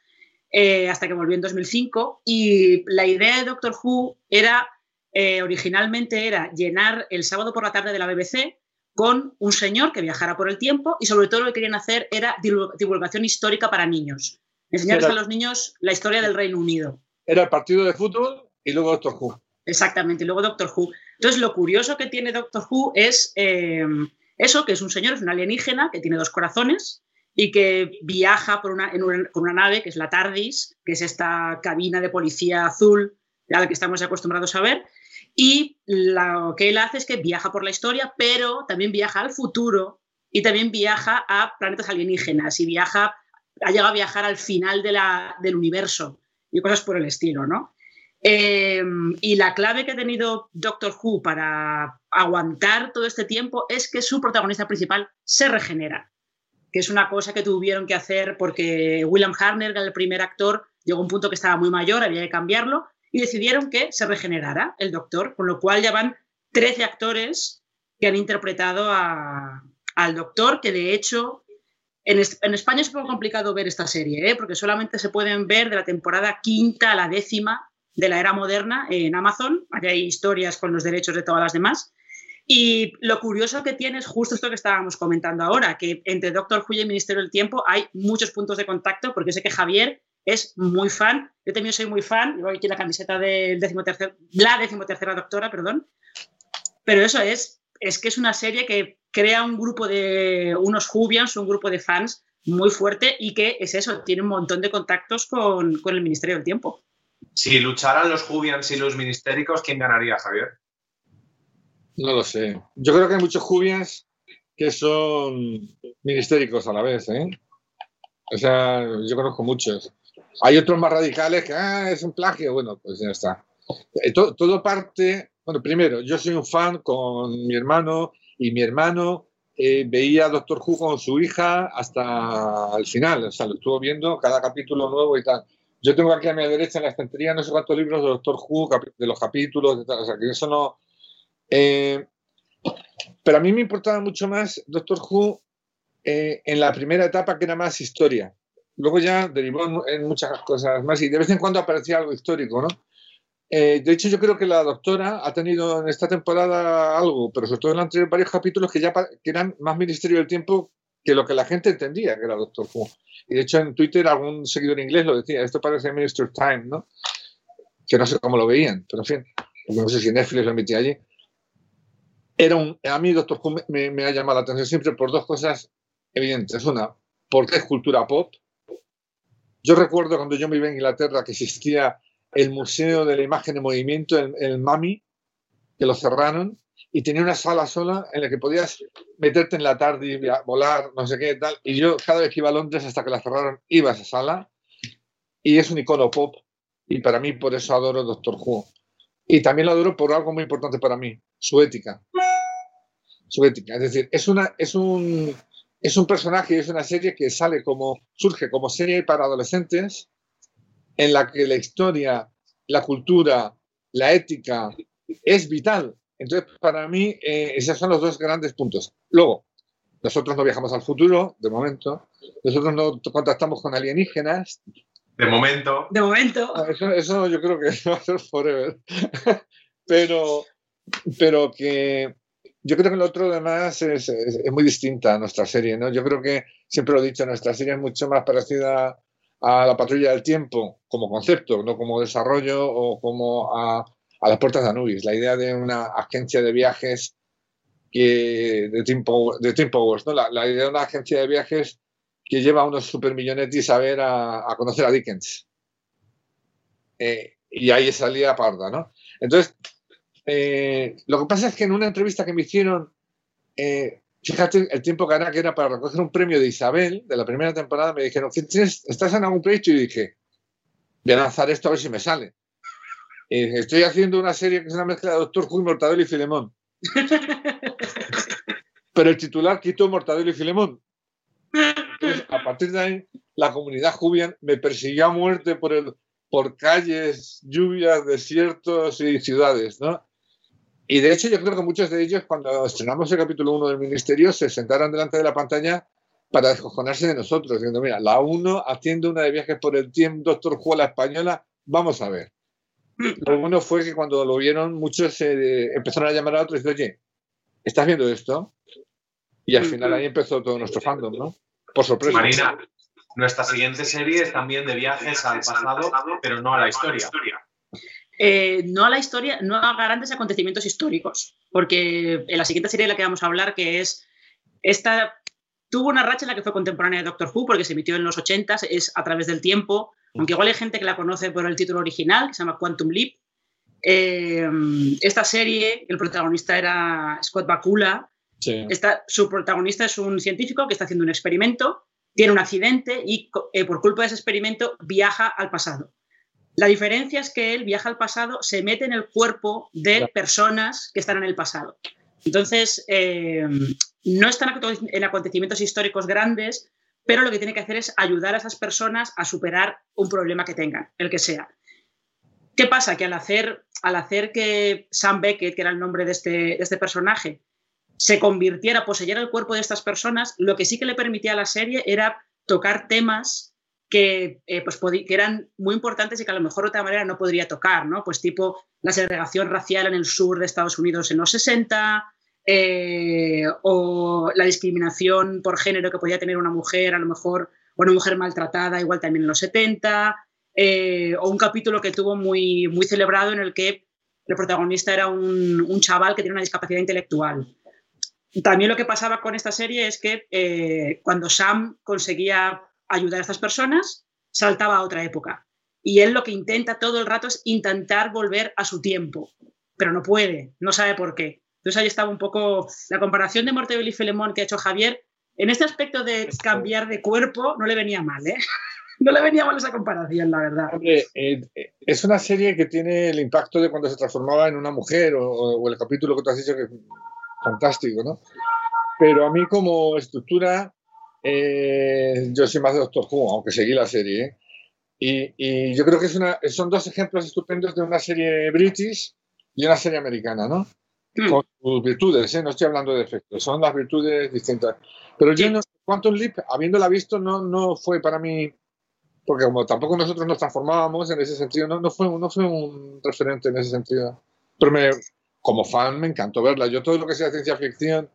eh, hasta que volvió en 2005, y la idea de Doctor Who era, eh, originalmente era llenar el sábado por la tarde de la BBC con un señor que viajara por el tiempo y sobre todo lo que querían hacer era divulgación histórica para niños, enseñarles a los niños la historia del Reino Unido. Era el partido de fútbol y luego Doctor Who. Exactamente, y luego Doctor Who. Entonces, lo curioso que tiene Doctor Who es eh, eso, que es un señor, es un alienígena que tiene dos corazones y que viaja por una, con una nave, que es la TARDIS, que es esta cabina de policía azul a la que estamos acostumbrados a ver. Y lo que él hace es que viaja por la historia, pero también viaja al futuro y también viaja a planetas alienígenas y viaja, ha llegado a viajar al final de la, del universo y cosas por el estilo, ¿no? Em, y la clave que ha tenido Doctor Who para aguantar todo este tiempo es que su protagonista principal se regenera, que es una cosa que tuvieron que hacer porque William Hartner, el primer actor, llegó a un punto que estaba muy mayor, había que cambiarlo, y decidieron que se regenerara el Doctor, con lo cual ya van 13 actores que han interpretado al Doctor, que de hecho en, España es un poco complicado ver esta serie, ¿eh? porque solamente se pueden ver de la temporada quinta a la décima de la era moderna en Amazon. hay historias con los derechos de todas las demás. Y lo curioso que tiene es justo esto que estábamos comentando ahora, que entre Doctor Who y Ministerio del Tiempo hay muchos puntos de contacto, porque sé que Javier es muy fan, yo también soy muy fan, llevo aquí la camiseta del decimotercer, la decimotercera doctora, perdón, pero eso es, es que es una serie que crea un grupo de, unos Whovians, un grupo de fans muy fuerte y que es eso, tiene un montón de contactos con, con el Ministerio del Tiempo. Si lucharan los Jubians y los ministéricos, ¿quién ganaría, Javier? No lo sé. Yo creo que hay muchos Jubians que son ministéricos a la vez, ¿eh? O sea, yo conozco muchos. Hay otros más radicales que, ah, es un plagio. Bueno, pues ya está. Eh, todo, parte, bueno, primero, yo soy un fan con mi hermano y mi hermano eh, veía a Doctor Who con su hija hasta el final. O sea, lo estuvo viendo cada capítulo nuevo y tal. Yo tengo aquí a mi derecha en la estantería no sé cuántos libros de Doctor Who, de los capítulos, o sea, que eso no... Eh, pero a mí me importaba mucho más Doctor Who eh, en la primera etapa, que era más historia. Luego ya derivó en, muchas cosas más y de vez en cuando aparecía algo histórico, ¿no? Eh, de hecho, yo creo que la doctora ha tenido en esta temporada algo, pero sobre todo en la anterior varios capítulos que ya que eran más Ministerio del Tiempo que lo que la gente entendía que era Doctor Who. Y de hecho en Twitter algún seguidor inglés lo decía, esto parece Minister Time, ¿no? Que no sé cómo lo veían, pero en fin, no sé si Netflix lo emitía allí. Era un, a mí Doctor Who me, me ha llamado la atención siempre por dos cosas evidentes. Una, porque es cultura pop. Yo recuerdo cuando yo me iba a Inglaterra que existía el Museo de la Imagen en Movimiento, el, el MAMI, que lo cerraron, y tenía una sala sola en la que podías meterte en la tarde y volar, no sé qué tal. Y yo cada vez que iba a Londres hasta que la cerraron, iba a esa sala. Y es un icono pop. Y para mí por eso adoro Doctor Who. Y también lo adoro por algo muy importante para mí, su ética. Su ética. Es decir, es, una, es, un, es un personaje es una serie que sale como, surge como serie para adolescentes, en la que la historia, la cultura, la ética es vital. Entonces, para mí, eh, esos son los dos grandes puntos. Luego, nosotros no viajamos al futuro, de momento. Nosotros no contactamos con alienígenas. De momento. De momento. Ah, eso, eso yo creo que *laughs* va a ser forever. pero, pero que yo creo que el otro además es, es, muy distinta a nuestra serie, ¿no? Yo creo que, siempre lo he dicho, nuestra serie es mucho más parecida a la patrulla del tiempo como concepto, no como desarrollo o como a, a las puertas de Anubis. La idea de una agencia de viajes que, de, Team de ¿no? La, idea de una agencia de viajes que lleva a unos supermillonetis a ver a, conocer a Dickens. Eh, y ahí salía parda, ¿no? Entonces, eh, lo que pasa es que en una entrevista que me hicieron, eh, fíjate el tiempo que era, que era para recoger un premio de Isabel, de la primera temporada, me dijeron, ¿estás en algún proyecto? Y dije, voy a lanzar esto a ver si me sale. Dije, estoy haciendo una serie que es una mezcla de Doctor Who, Mortadelo y Filemón. Pero el titular quitó Mortadelo y Filemón. Entonces, a partir de ahí, la comunidad Jubian me persiguió a muerte por, el, por calles, lluvias, desiertos y ciudades, ¿no? Y de hecho yo creo que muchos de ellos cuando estrenamos el capítulo 1 del Ministerio se sentaron delante de la pantalla para descojonarse de nosotros, diciendo, mira, la 1 haciendo una de viajes por el tiempo, Doctor a la española, vamos a ver. Lo bueno fue que cuando lo vieron muchos eh, empezaron a llamar a otros y decir, oye, ¿estás viendo esto? Y al final ahí empezó todo nuestro fandom, ¿no? Por sorpresa. Marina, nuestra siguiente serie es también de viajes al pasado, pero no a la historia. Eh, no a la historia, no a grandes acontecimientos históricos, porque en la siguiente serie de la que vamos a hablar, que es esta, tuvo una racha en la que fue contemporánea de Doctor Who, porque se emitió en los 80, es a través del tiempo, aunque igual hay gente que la conoce por el título original, que se llama Quantum Leap. Eh, esta serie, el protagonista era Scott Bakula. Sí. Esta, su protagonista es un científico que está haciendo un experimento, tiene un accidente y eh, por culpa de ese experimento viaja al pasado. La diferencia es que él viaja al pasado, se mete en el cuerpo de personas que están en el pasado. Entonces, eh, no están en acontecimientos históricos grandes, pero lo que tiene que hacer es ayudar a esas personas a superar un problema que tengan, el que sea. ¿Qué pasa? Que al hacer, al hacer que Sam Beckett, que era el nombre de este, este personaje, se convirtiera, poseyera el cuerpo de estas personas, lo que sí que le permitía a la serie era tocar temas que, eh, pues, que eran muy importantes y que a lo mejor de otra manera no podría tocar, ¿no? Pues tipo la segregación racial en el sur de Estados Unidos en los 60, eh, o la discriminación por género que podía tener una mujer, a lo mejor, o una mujer maltratada, igual también en los 70, eh, o un capítulo que tuvo muy, muy celebrado en el que el protagonista era un, un chaval que tiene una discapacidad intelectual. También lo que pasaba con esta serie es que eh, cuando Sam conseguía ayudar a estas personas, saltaba a otra época. Y él lo que intenta todo el rato es intentar volver a su tiempo, pero no puede, no sabe por qué. Entonces ahí estaba un poco la comparación de Mortebel y Filemón que ha hecho Javier. En este aspecto de cambiar de cuerpo no le venía mal, ¿eh? *laughs* No le venía mal esa comparación, la verdad. Hombre, eh, es una serie que tiene el impacto de cuando se transformaba en una mujer o, o el capítulo que tú has dicho que es fantástico, ¿no? Pero a mí como estructura eh, yo soy más de Doctor Who, aunque seguí la serie. ¿eh? Y, y, yo creo que es una, son dos ejemplos estupendos de una serie british y una serie americana, ¿no? Mm. Con sus virtudes, ¿eh? no estoy hablando de efectos, son las virtudes distintas. Pero yo, no, Quantum Leap, habiéndola visto, no, no fue para mí porque como tampoco nosotros nos transformábamos en ese sentido, no, no, fue, no fue un referente en ese sentido. Pero me, como fan me encantó verla. Yo todo lo que sea ciencia ficción,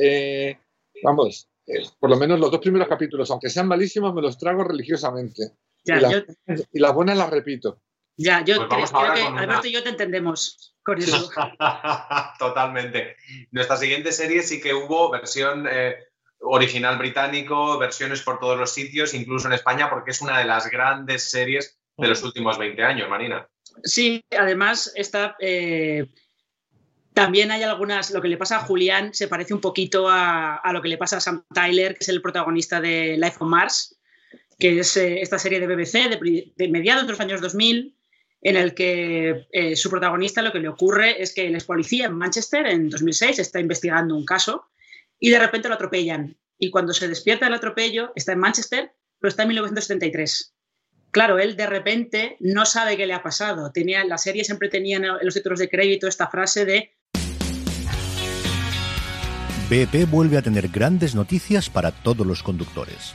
eh, vamos, eh, por lo menos los dos primeros capítulos, aunque sean malísimos, me los trago religiosamente. y, las, buenas las repito. Ya, yo pues creo, que Alberto y yo te entendemos con eso. *laughs* Totalmente. Nuestra siguiente serie sí que hubo versión eh, original británico, versiones por todos los sitios, incluso en España, porque es una de las grandes series de los últimos 20 años, Marina. Sí, además está... Eh, también hay algunas, lo que le pasa a Julián se parece un poquito a, lo que le pasa a Sam Tyler, que es el protagonista de Life on Mars, que es eh, esta serie de BBC de, mediados de los años 2000, en el que eh, su protagonista lo que le ocurre es que él es policía en Manchester en 2006, está investigando un caso y de repente lo atropellan. Y cuando se despierta del atropello, está en Manchester, pero está en 1973. Claro, él de repente no sabe qué le ha pasado. Tenía, la serie siempre tenía en los títulos de crédito esta frase de BP vuelve a tener grandes noticias para todos los conductores.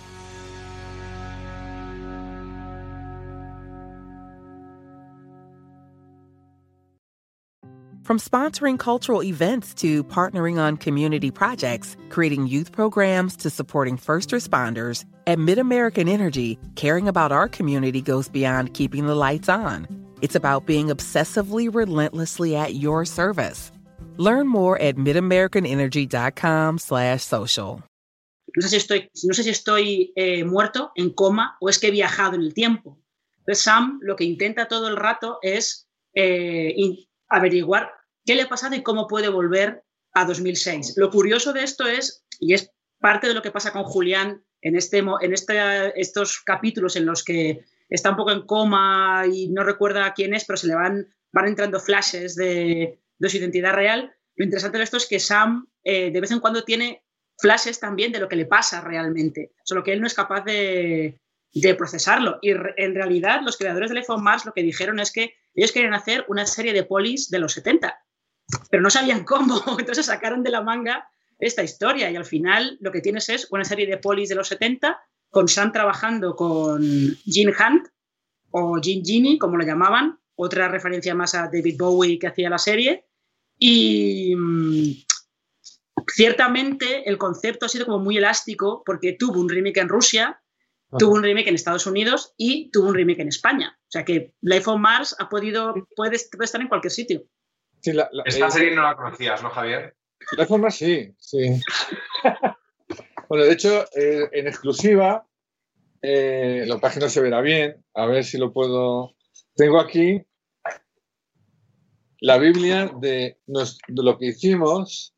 From sponsoring cultural events to partnering on community projects, creating youth programs to supporting first responders, at MidAmerican Energy, caring about our community goes beyond keeping the lights on. It's about being obsessively relentlessly at your service. Learn more at midamericanenergy.com slash social. No sé si estoy, no sé si estoy eh, muerto, en coma, o es que he viajado en el tiempo. Entonces Sam lo que intenta todo el rato es eh, averiguar qué le ha pasado y cómo puede volver a 2006. Lo curioso de esto es, y es parte de lo que pasa con Julián en, este, en este, estos capítulos en los que está un poco en coma y no recuerda quién es, pero se le van, van entrando flashes de, su identidad real. Lo interesante de esto es que Sam eh, de vez en cuando tiene flashes también de lo que le pasa realmente, solo que él no es capaz de, de procesarlo. Y en realidad los creadores del iPhone Mars lo que dijeron es que ellos querían hacer una serie de polis de los 70, pero no sabían cómo, *laughs* entonces sacaron de la manga esta historia y al final lo que tienes es una serie de polis de los 70 con Sam trabajando con Gene Hunt o Gene Genie, como lo llamaban, otra referencia más a David Bowie que hacía la serie y mm, ciertamente el concepto ha sido como muy elástico porque tuvo un remake en Rusia, tuvo un remake en Estados Unidos y tuvo un remake en España. O sea que Life on Mars ha podido, puede, estar en cualquier sitio. Esta eh, serie no la conocías, ¿no, Javier? Life on Mars sí, sí. *laughs* bueno, de hecho, eh, en exclusiva, eh, la página se verá bien. A ver si lo puedo. Tengo aquí la Biblia de, de lo que hicimos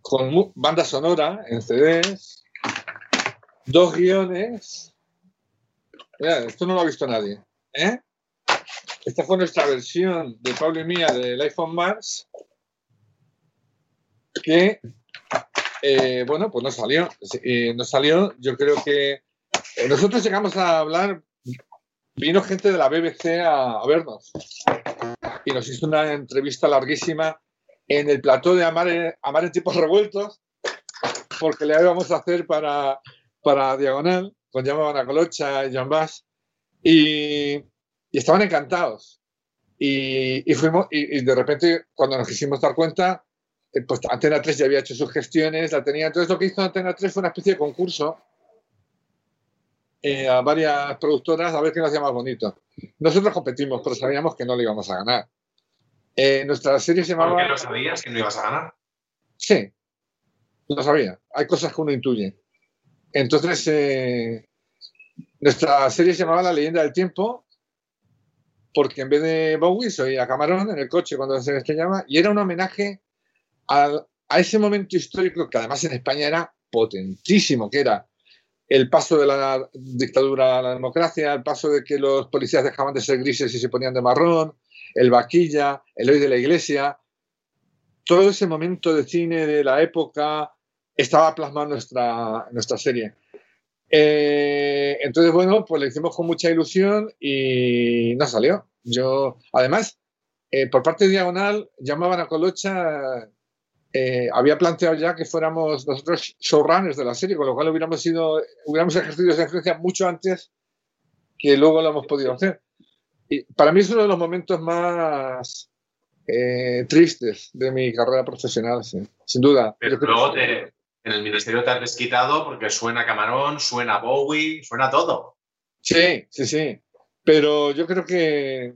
con banda sonora en CDs, dos guiones esto no lo ha visto nadie. ¿eh? Esta fue nuestra versión de Pablo y mía del iPhone Mars. Que, eh, bueno, pues nos salió. nos salió, yo creo que. Eh, nosotros llegamos a hablar. Vino gente de la BBC a, vernos. Y nos hizo una entrevista larguísima en el plató de Amar, Amar en tipos revueltos. Porque le íbamos a hacer para, para Diagonal con llamaban a Colocha y Jan Bass, y, estaban encantados. Y, fuimos, y, de repente, cuando nos quisimos dar cuenta, eh, pues Antena 3 ya había hecho sus gestiones, la tenía. Entonces, lo que hizo Antena 3 fue una especie de concurso eh, a varias productoras a ver quién lo hacía más bonito. Nosotros competimos, pero sabíamos que no lo íbamos a ganar. Eh, nuestra serie se llamaba. ¿Por qué lo sabías que no ibas a ganar? Sí, lo sabía. Hay cosas que uno intuye. Entonces, eh, nuestra serie se llamaba La leyenda del tiempo, porque en vez de Bowie soy a Camarón en el coche cuando se estrellaba, y era un homenaje a, a ese momento histórico que además en España era potentísimo, que era el paso de la dictadura a la democracia, el paso de que los policías dejaban de ser grises y se ponían de marrón, el vaquilla, el hoy de la iglesia, todo ese momento de cine de la época estaba plasmado en nuestra, nuestra serie. Eh, entonces, bueno, pues lo hicimos con mucha ilusión y no salió. Yo, además, eh, por parte de Diagonal, llamaban a Colocha eh, había planteado ya que fuéramos nosotros showrunners de la serie, con lo cual hubiéramos sido, hubiéramos ejercido esa influencia mucho antes que luego lo hemos podido hacer. Y para mí es uno de los momentos más eh, tristes de mi carrera profesional, sin duda. Pero luego en el ministerio te has desquitado porque suena Camarón, suena Bowie, suena todo. Sí, sí, sí. Pero yo creo que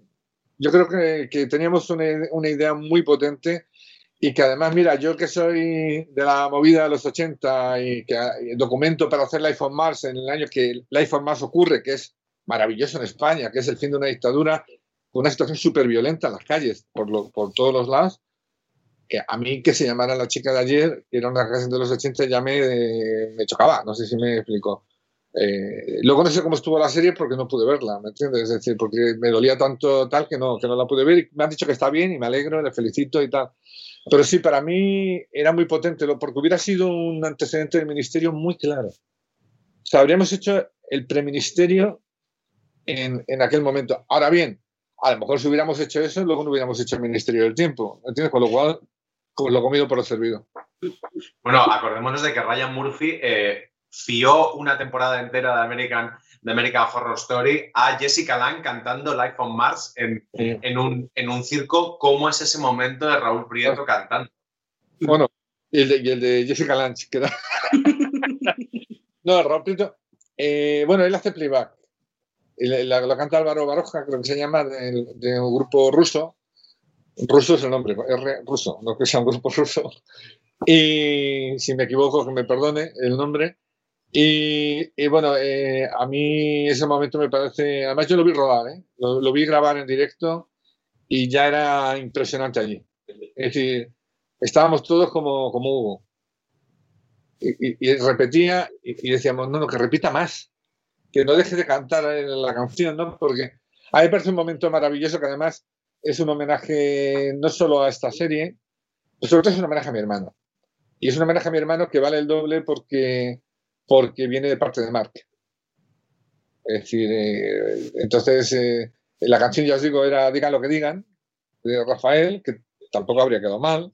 yo creo que, teníamos una, idea muy potente y que además, mira, yo que soy de la movida de los 80 y que documento para hacer Life on Mars en el año que Life on Mars ocurre, que es maravilloso en España, que es el fin de una dictadura, con una situación súper violenta en las calles, por, todos los lados, a mí que se llamara la chica de ayer, que era una canción de los 80, ya me, me chocaba, no sé si me explico. Eh, luego no sé cómo estuvo la serie porque no pude verla, ¿me entiendes? Es decir, porque me dolía tanto tal que no, que no la pude ver y me han dicho que está bien y me alegro, le felicito y tal. Pero sí, para mí era muy potente, porque hubiera sido un antecedente del ministerio muy claro. O sea, habríamos hecho el preministerio en, en aquel momento. Ahora bien, a lo mejor si hubiéramos hecho eso, luego no hubiéramos hecho el Ministerio del Tiempo. ¿Entiendes? Con lo cual, lo comido por lo servido. Bueno, acordémonos de que Ryan Murphy eh, fió una temporada entera de American, de American Horror Story a Jessica Lange cantando Life on Mars en, en, un, en un circo. ¿Cómo es ese momento de Raúl Prieto cantando? Bueno, y el de, Jessica Lange, que no, Raúl Prieto. Eh, bueno, él hace playback. La, canta Álvaro Baroja, creo que se llama, de, un grupo ruso. Ruso es el nombre, R ruso, no que sea un grupo ruso. Y si me equivoco, que me perdone el nombre. Y, bueno, eh, a mí ese momento me parece, además yo lo vi rodar, ¿eh? lo, vi grabar en directo y ya era impresionante allí. Es decir, estábamos todos como, como Hugo. Y, repetía y, decíamos, no, no, que repita más, que no deje de cantar la canción, ¿no? Porque a mí me parece un momento maravilloso que además es un homenaje no solo a esta serie, pero sobre todo es un homenaje a mi hermano. Y es un homenaje a mi hermano que vale el doble porque porque viene de parte de Mark. Es decir, eh, entonces eh, la canción, ya os digo, era Digan lo que digan, de Rafael, que tampoco habría quedado mal,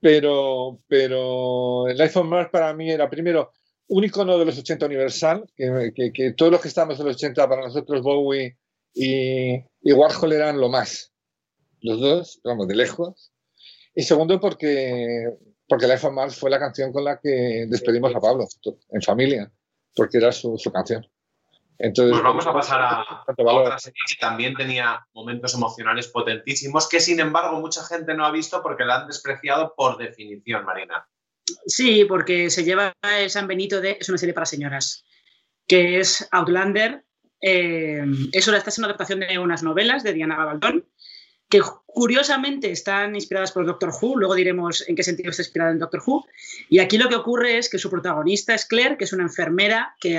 pero, pero el iPhone Mars para mí era primero un icono de los 80 universal, que, todos los que estamos en los 80 para nosotros Bowie y Warhol eran lo más, los dos, vamos, de lejos. Y segundo porque porque Life on Mars fue la canción con la que despedimos a Pablo en familia, porque era su, canción. Entonces, pues vamos a pasar a, otra serie que también tenía momentos emocionales potentísimos, que sin embargo mucha gente no ha visto porque la han despreciado por definición, Marina. Sí, porque se lleva el San Benito de. Es una serie para señoras, que es Outlander. Eh, eso está en una adaptación de unas novelas de Diana Gabaldón que curiosamente están inspiradas por Doctor Who, luego diremos en qué sentido está inspirada en Doctor Who, y aquí lo que ocurre es que su protagonista es Claire, que es una enfermera, que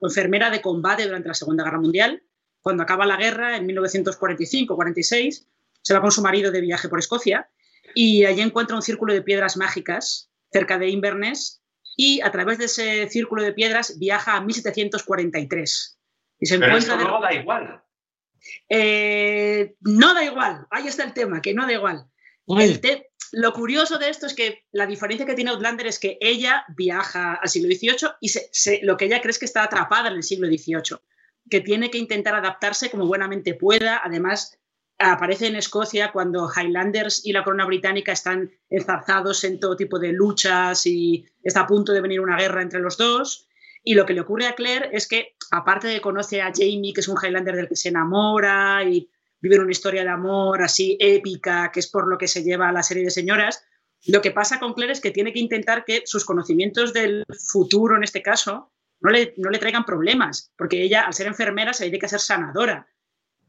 enfermera de combate durante la Segunda Guerra Mundial, cuando acaba la guerra en 1945-46, se va con su marido de viaje por Escocia y allí encuentra un círculo de piedras mágicas cerca de Inverness y a través de ese círculo de piedras viaja a 1743. Y se Pero encuentra luego da igual. Eh, no da igual, ahí está el tema, que no da igual. lo curioso de esto es que la diferencia que tiene Outlander es que ella viaja al siglo XVIII y lo que ella cree es que está atrapada en el siglo XVIII, que tiene que intentar adaptarse como buenamente pueda. Además, aparece en Escocia cuando Highlanders y la corona británica están enzarzados en todo tipo de luchas y está a punto de venir una guerra entre los dos. Y lo que le ocurre a Claire es que, aparte de conocer a Jamie, que es un Highlander del que se enamora y vive una historia de amor así épica, que es por lo que se lleva a la serie de señoras, lo que pasa con Claire es que tiene que intentar que sus conocimientos del futuro, en este caso, no le, no le traigan problemas, porque ella, al ser enfermera, se dedica a ser sanadora.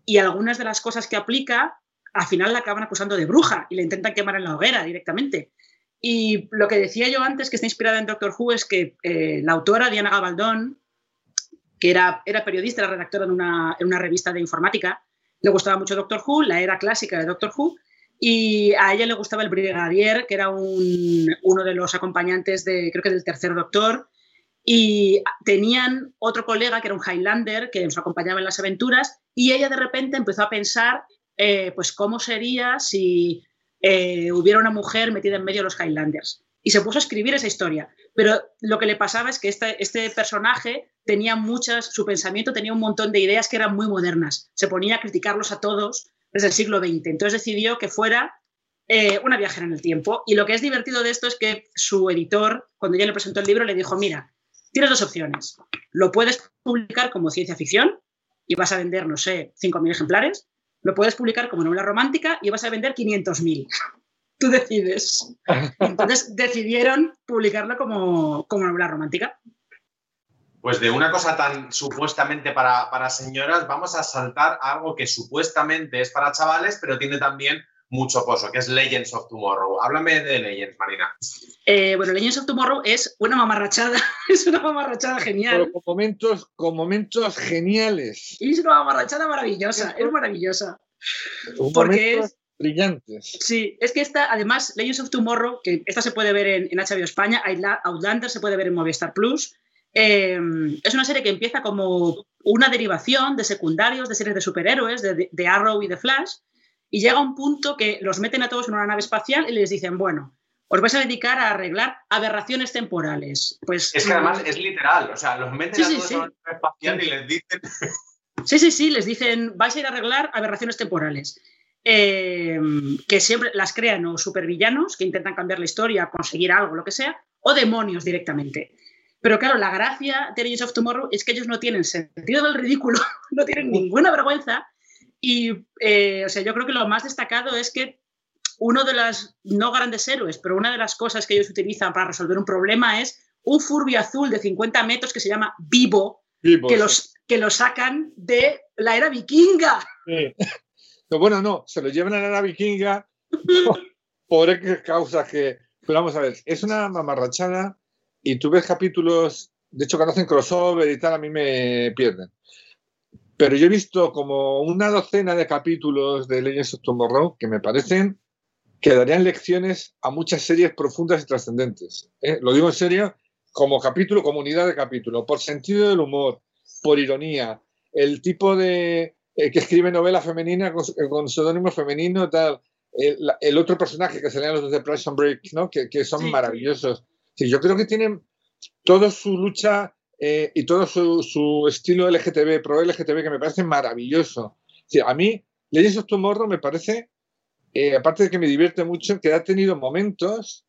Y algunas de las cosas que aplica, al final la acaban acusando de bruja y la intentan quemar en la hoguera directamente. Y lo que decía yo antes, que está inspirada en Doctor Who, es que eh, la autora Diana Gabaldón, que era, era periodista, era redactora en una, revista de informática, le gustaba mucho Doctor Who, la era clásica de Doctor Who, y a ella le gustaba el Brigadier, que era un, uno de los acompañantes de, creo que del tercer Doctor, y tenían otro colega que era un Highlander que nos acompañaba en las aventuras, y ella de repente empezó a pensar, eh, pues, cómo sería si eh, hubiera una mujer metida en medio de los Highlanders. Y se puso a escribir esa historia. Pero lo que le pasaba es que este, este personaje tenía muchas, su pensamiento tenía un montón de ideas que eran muy modernas. Se ponía a criticarlos a todos desde el siglo XX. Entonces decidió que fuera eh, una viajera en el tiempo. Y lo que es divertido de esto es que su editor, cuando ya le presentó el libro, le dijo, mira, tienes dos opciones. Lo puedes publicar como ciencia ficción y vas a vender, no sé, 5.000 ejemplares, lo puedes publicar como novela romántica y vas a vender 500.000. *laughs* Tú decides. Entonces *laughs* decidieron publicarlo como, como novela romántica. Pues de una cosa tan supuestamente para, para, señoras, vamos a saltar a algo que supuestamente es para chavales, pero tiene también mucho pozo, que es Legends of Tomorrow. Háblame de Legends, Marina. Eh, bueno, Legends of Tomorrow es una mamarrachada, *laughs* es una mamarrachada genial. con momentos, con momentos geniales. Y es una mamarrachada maravillosa, es maravillosa. Porque es brillantes. Sí, es que esta, además, Legends of Tomorrow, que esta se puede ver en, en HBO España, Outlander se puede ver en Movistar Plus. Eh, es una serie que empieza como una derivación de secundarios, de series de superhéroes, de, de Arrow y de Flash, y llega un punto que los meten a todos en una nave espacial y les dicen, bueno, os vais a dedicar a arreglar aberraciones temporales. Pues, es que además es literal, o sea, los meten a todos en una nave espacial y les dicen... *laughs* Sí, sí, sí, les dicen, vais a ir a arreglar aberraciones temporales. Eh, que siempre las crean o supervillanos que intentan cambiar la historia, conseguir algo, lo que sea, o demonios directamente. Pero claro, la gracia de Legends of Tomorrow es que ellos no tienen sentido del ridículo, *laughs* no tienen ninguna vergüenza y, eh, o sea, yo creo que lo más destacado es que uno de las, no grandes héroes, pero una de las cosas que ellos utilizan para resolver un problema es un Furby azul de 50 metros que se llama Vivo, que, los, que lo sacan de la era vikinga. bueno, no, se lo llevan a la era vikinga por, por causas que... Pero vamos a ver, es una mamarrachada y tú ves capítulos, de hecho, cuando hacen crossover y tal, a mí me pierden. Pero yo he visto como una docena de capítulos de Legends of Tomorrow que me parecen que darían lecciones a muchas series profundas y trascendentes. ¿eh? Lo digo en serio, como capítulo, comunidad de capítulo, por sentido del humor, por ironía, el tipo de eh, que escribe novela femenina con, con seudónimo femenino, tal, el, otro personaje que salían los de Prison Break, ¿no? que, que son maravillosos. Sí, yo creo que tienen toda su lucha eh, y todo su, estilo LGTB, pro LGTB, que me parece maravilloso. a mí, Leyes of Tomorrow me parece, eh, aparte de que me divierte mucho, que ha tenido momentos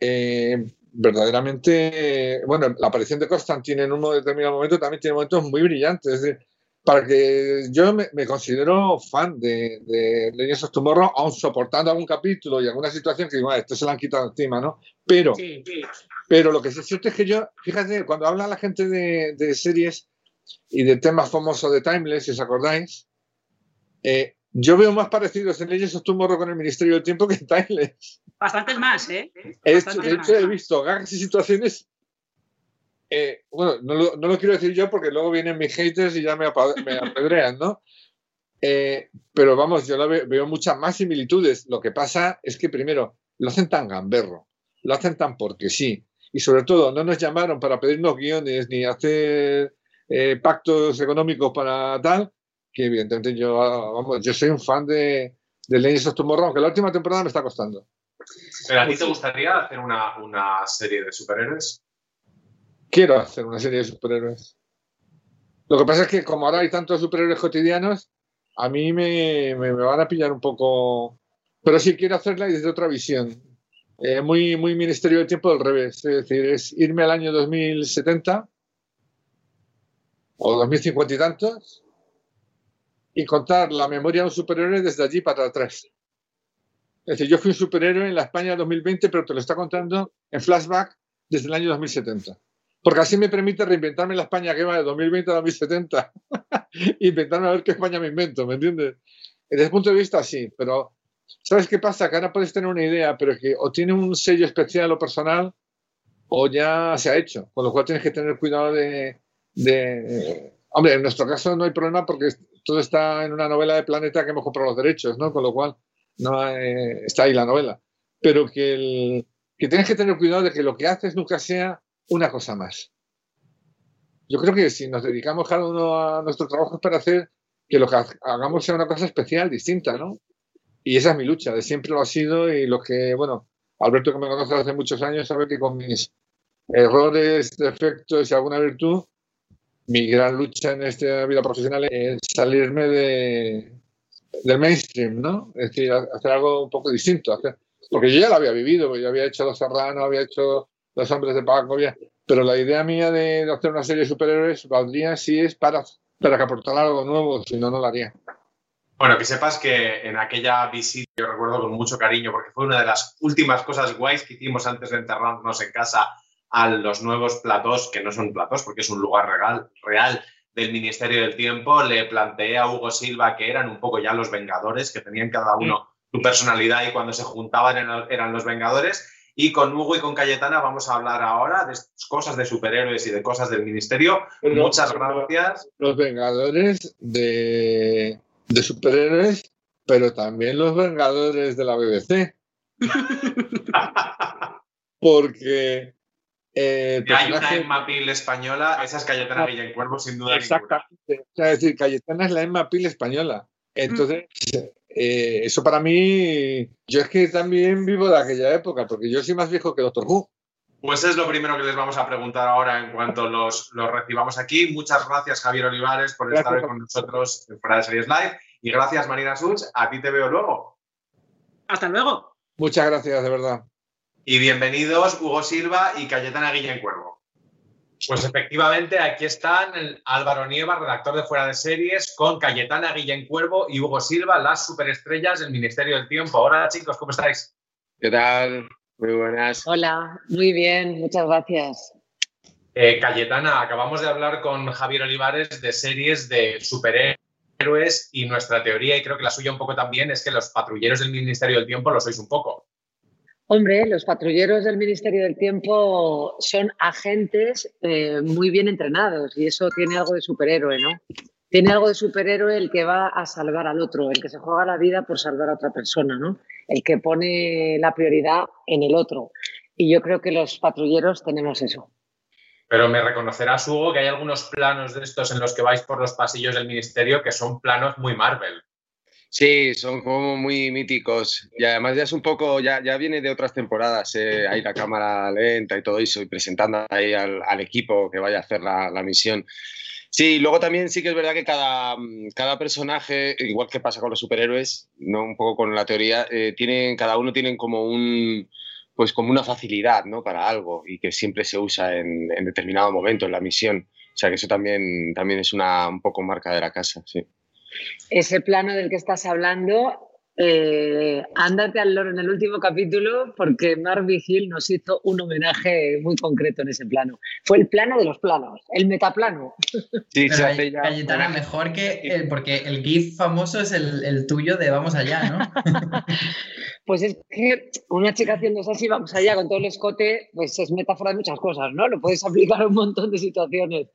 eh, verdaderamente. bueno, la aparición de Constantine en un determinado momento también tiene momentos muy brillantes. Es decir, para que yo me, considero fan de, de Legends of Tomorrow, aún soportando algún capítulo y alguna situación que digo, esto se la han quitado encima, ¿no? Pero, pero lo que es cierto es que yo, fíjate, cuando habla la gente de, series y de temas famosos de Timeless, si os acordáis, eh, yo veo más parecidos en Legends of Tomorrow con el Ministerio del Tiempo que en Timeless. Bastantes más, ¿eh? de hecho, he visto gags y situaciones eh, bueno, no lo, no lo, quiero decir yo porque luego vienen mis haters y ya me, apedrean, ¿no? Eh, pero vamos, yo veo, muchas más similitudes. Lo que pasa es que primero lo hacen tan gamberro, lo hacen tan porque sí, y sobre todo no nos llamaron para pedirnos guiones ni hacer eh, pactos económicos para tal, que evidentemente yo, vamos, yo soy un fan de, de Legends of Tomorrow, aunque la última temporada me está costando. ¿Pero a ti te gustaría hacer una, una serie de superhéroes? quiero hacer una serie de superhéroes. Lo que pasa es que como ahora hay tantos superhéroes cotidianos, a mí me, van a pillar un poco... Pero sí quiero hacerla y desde otra visión. Eh, muy, muy Ministerio del Tiempo del revés. Es decir, es irme al año 2070 o 2050 y tantos y contar la memoria de un superhéroe desde allí para atrás. Es decir, yo fui un superhéroe en la España 2020, pero te lo está contando en flashback desde el año 2070 porque así me permite reinventarme la España que va de 2020 a 2070. *laughs* Inventarme a ver qué España me invento, ¿me entiendes? Desde ese punto de vista, sí, pero ¿Sabes qué pasa? Que ahora puedes tener una idea, pero que o tiene un sello especial o personal o ya se ha hecho, con lo cual tienes que tener cuidado de, de... Hombre, en nuestro caso no hay problema porque todo está en una novela de Planeta que hemos comprado los derechos, ¿no? Con lo cual no está ahí la novela. Pero que, que tienes que tener cuidado de que lo que haces nunca sea una cosa más. Yo creo que si nos dedicamos cada uno a nuestro trabajo es para hacer que lo que hagamos sea una cosa especial, distinta, ¿no? Y esa es mi lucha, de siempre lo ha sido y lo que, bueno, Alberto que me conoce hace muchos años sabe que con mis errores, defectos y alguna virtud, mi gran lucha en esta vida profesional es salirme de, del mainstream, ¿no? Es decir, hacer algo un poco distinto. porque yo ya lo había vivido, yo había hecho Los Serranos, había hecho Los Hombres de Paco, pero la idea mía de hacer una serie de superhéroes valdría si es para, para que aportara algo nuevo, si no, no lo haría. Bueno, que sepas que en aquella visita yo recuerdo con mucho cariño, porque fue una de las últimas cosas guays que hicimos antes de enterrarnos en casa a los nuevos platós, que no son platós porque es un lugar real, real del Ministerio del Tiempo. Le planteé a Hugo Silva que eran un poco ya los Vengadores, que tenían cada uno su personalidad y cuando se juntaban eran los Vengadores. Y con Hugo y con Cayetana vamos a hablar ahora de cosas de superhéroes y de cosas del Ministerio. Muchas gracias. Los Vengadores de de superhéroes, pero también los Vengadores de la BBC. *laughs* Porque. Eh, hay una Emma Peel española, esa es Cayetana Cuervo, sin duda. Exactamente. es decir, Cayetana es la Emma Peel española. Entonces, eh, eso para mí, yo es que también vivo de aquella época, porque yo soy más viejo que Doctor Who. Pues es lo primero que les vamos a preguntar ahora en cuanto los, los recibamos aquí. Muchas gracias, Javier Olivares, por estar hoy con nosotros en Fuera de Series Live. Y gracias, Marina Such. A ti te veo luego. Hasta luego. Muchas gracias, de verdad. Y bienvenidos, Hugo Silva y Cayetana Guillén Cuervo. Pues efectivamente, aquí están Álvaro Nieva, redactor de Fuera de Series, con Cayetana Guillén Cuervo y Hugo Silva, las superestrellas del Ministerio del Tiempo. Hola, chicos, ¿cómo estáis? ¿Qué tal? Muy buenas. Hola, muy bien, muchas gracias. Eh, Cayetana, acabamos de hablar con Javier Olivares de series de superhéroes y nuestra teoría, y creo que la suya un poco también, es que los patrulleros del Ministerio del Tiempo lo sois un poco. Hombre, los patrulleros del Ministerio del Tiempo son agentes eh, muy bien entrenados y eso tiene algo de superhéroe, ¿no? tiene algo de superhéroe el que va a salvar al otro, el que se juega la vida por salvar a otra persona, ¿no? El que pone la prioridad en el otro. Y yo creo que los patrulleros tenemos eso. Pero me reconocerás, Hugo, que hay algunos planos de estos en los que vais por los pasillos del ministerio que son planos muy Marvel. Sí, son como muy míticos. Y además ya es un poco, ya, ya viene de otras temporadas, eh, ahí la cámara lenta y todo eso, y presentando ahí al, equipo que vaya a hacer la, la misión. Sí, luego también sí que es verdad que cada, mm, cada personaje, igual que pasa con los superhéroes, no un poco con la teoría, eh, tienen, cada uno tiene como un pues como una facilidad ¿no? para algo y que siempre se usa en, en, determinado momento en la misión. O sea que eso también, también es una un poco marca de la casa, sí. Ese plano del que estás hablando eh, ándate al loro en el último capítulo porque Mark Vigil nos hizo un homenaje muy concreto en ese plano. Fue el plano de los planos, el metaplano. Sí, se hace ya. Cayetana, mejor que el, porque el GIF famoso es el, tuyo de Vamos allá, ¿no? *laughs* pues es que una chica haciendo así, vamos allá con todo el escote, pues es metáfora de muchas cosas, ¿no? Lo puedes aplicar a un montón de situaciones.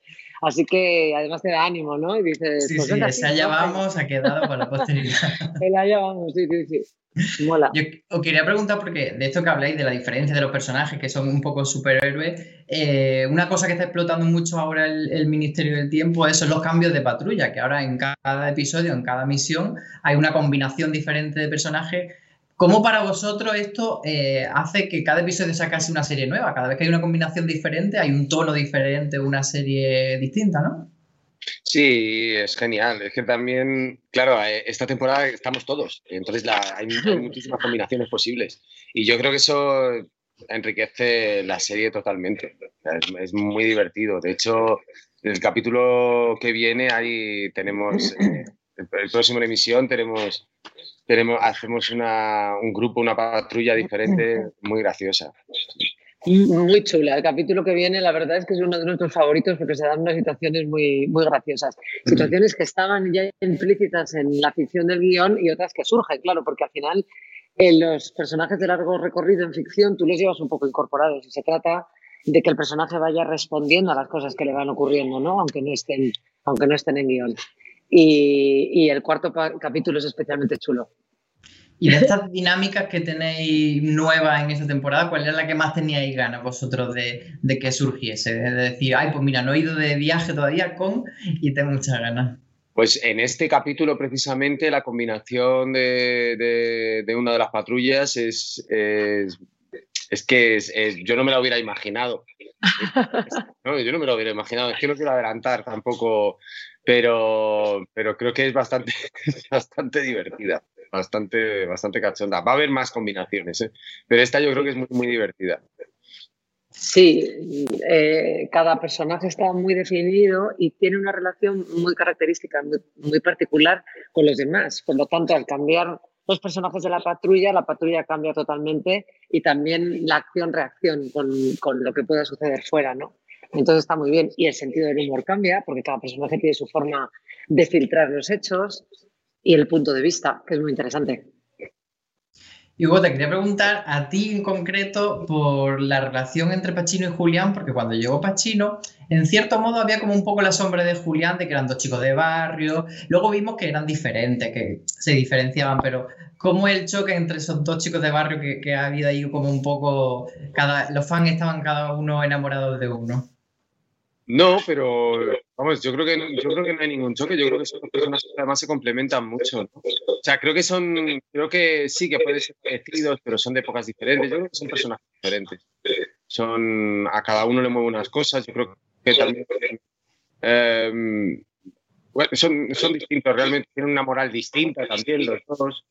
Así que además te da ánimo, ¿no? Y dices, sí, pues sí, allá vamos, ha quedado con la posteridad. *laughs* el allá vamos, sí, sí, sí. Mola. Yo os quería preguntar, porque de esto que habláis, de la diferencia de los personajes que son un poco superhéroes, eh, una cosa que está explotando mucho ahora el, Ministerio del Tiempo son los cambios de patrulla, que ahora en cada episodio, en cada misión, hay una combinación diferente de personajes ¿Cómo para vosotros esto eh, hace que cada episodio sea casi una serie nueva? Cada vez que hay una combinación diferente, hay un tono diferente, una serie distinta, ¿no? Sí, es genial. Es que también, claro, eh, esta temporada estamos todos, entonces hay, muchísimas combinaciones posibles. Y yo creo que eso enriquece la serie totalmente. Es, muy divertido. De hecho, en el capítulo que viene ahí tenemos, eh, el, próximo emisión tenemos tenemos, hacemos una, un grupo, una patrulla diferente, *laughs* muy graciosa. Muy chula. El capítulo que viene, la verdad es que es uno de nuestros favoritos porque se dan unas situaciones muy, muy graciosas. Situaciones que estaban ya implícitas en la ficción del guion y otras que surgen, claro, porque al final en los personajes de largo recorrido en ficción tú los llevas un poco incorporados y se trata de que el personaje vaya respondiendo a las cosas que le van ocurriendo, ¿no? Aunque no estén, aunque no estén en guion. Y, y el cuarto capítulo es especialmente chulo. Y de estas dinámicas que tenéis nuevas en esta temporada, ¿cuál es la que más teníais ganas vosotros de, que surgiese? De decir, ay, pues mira, no he ido de viaje todavía con y tengo muchas ganas. Pues en este capítulo precisamente la combinación de, una de las patrullas es, es, que yo no me la hubiera imaginado. Yo no me lo hubiera imaginado, es que no quiero adelantar tampoco, pero, pero creo que es bastante, *laughs* bastante divertida bastante, bastante cachonda. Va a haber más combinaciones, ¿eh? pero esta yo creo que es muy, muy divertida. Sí, eh, cada personaje está muy definido y tiene una relación muy característica, muy, particular con los demás. Por lo tanto, al cambiar los personajes de la patrulla, la patrulla cambia totalmente y también la acción-reacción con, con, lo que pueda suceder fuera, ¿no? Entonces está muy bien. Y el sentido del humor cambia porque cada personaje tiene su forma de filtrar los hechos y el punto de vista, que es muy interesante. Y Hugo, te quería preguntar a ti en concreto por la relación entre Pachino y Julián, porque cuando llegó Pachino, en cierto modo había como un poco la sombra de Julián, de que eran dos chicos de barrio. Luego vimos que eran diferentes, que se diferenciaban, pero ¿cómo el choque entre esos dos chicos de barrio que, ha habido ahí como un poco, cada, los fans estaban cada uno enamorados de uno? No, pero vamos, yo creo que yo creo que no hay ningún choque. Yo creo que son personas que además se complementan mucho. O sea, creo que son, creo que sí que pueden ser parecidos, pero son de épocas diferentes. Yo creo que son personajes diferentes. Son a cada uno le mueve unas cosas. Yo creo que también em, son, son distintos. Realmente tienen una moral distinta también los dos.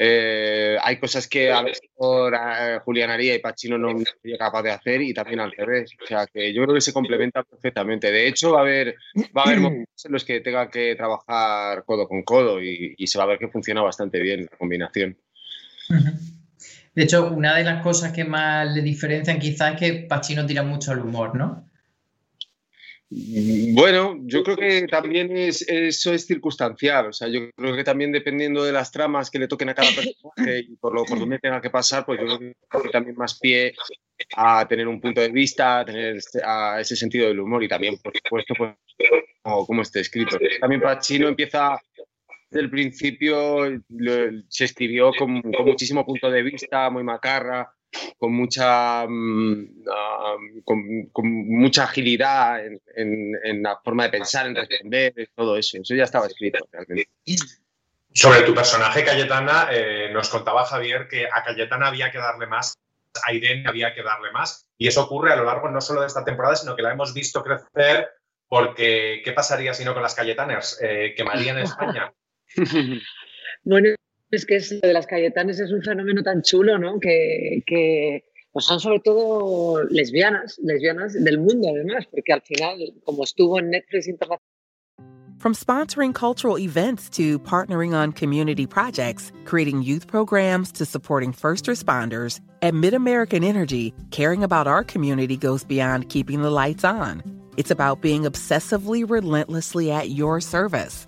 Eh, hay cosas que a veces por eh, Julián Aría y Pachino no sería capaz de hacer y también al revés. O sea, que yo creo que se complementan perfectamente. De hecho, va a haber, va a haber *clears throat* momentos en los que tenga que trabajar codo con codo y, se va a ver que funciona bastante bien la combinación. De hecho, una de las cosas que más le diferencian quizás es que Pachino tira mucho al humor, ¿no? Bueno, yo creo que también es, eso es circunstancial. O sea, yo creo que también dependiendo de las tramas que le toquen a cada personaje y por lo por donde tenga que pasar, pues yo creo que también más pie a tener un punto de vista, a tener a ese sentido del humor y también, por supuesto, pues como, esté escrito. También Pacino empieza desde el principio, se escribió con, con muchísimo punto de vista, muy macarra con mucha, mm, con, mucha agilidad en, la forma de pensar, en responder, todo eso. Eso ya estaba escrito realmente. Sobre tu personaje, Cayetana, eh, nos contaba Javier que a Cayetana había que darle más, a Irene había que darle más, y eso ocurre a lo largo no solo de esta temporada, sino que la hemos visto crecer, porque ¿qué pasaría si no con las Cayetanas? Eh, ¿Quemarían España? *laughs* *laughs* bueno, es que es, de las Cayetanes es un fenómeno tan chulo, ¿no? Que, que pues son sobre todo lesbianas, lesbianas del mundo además, porque al final, como estuvo en Netflix Internacional. From sponsoring cultural events to partnering on community projects, creating youth programs to supporting first responders, at MidAmerican Energy, caring about our community goes beyond keeping the lights on. It's about being obsessively relentlessly at your service.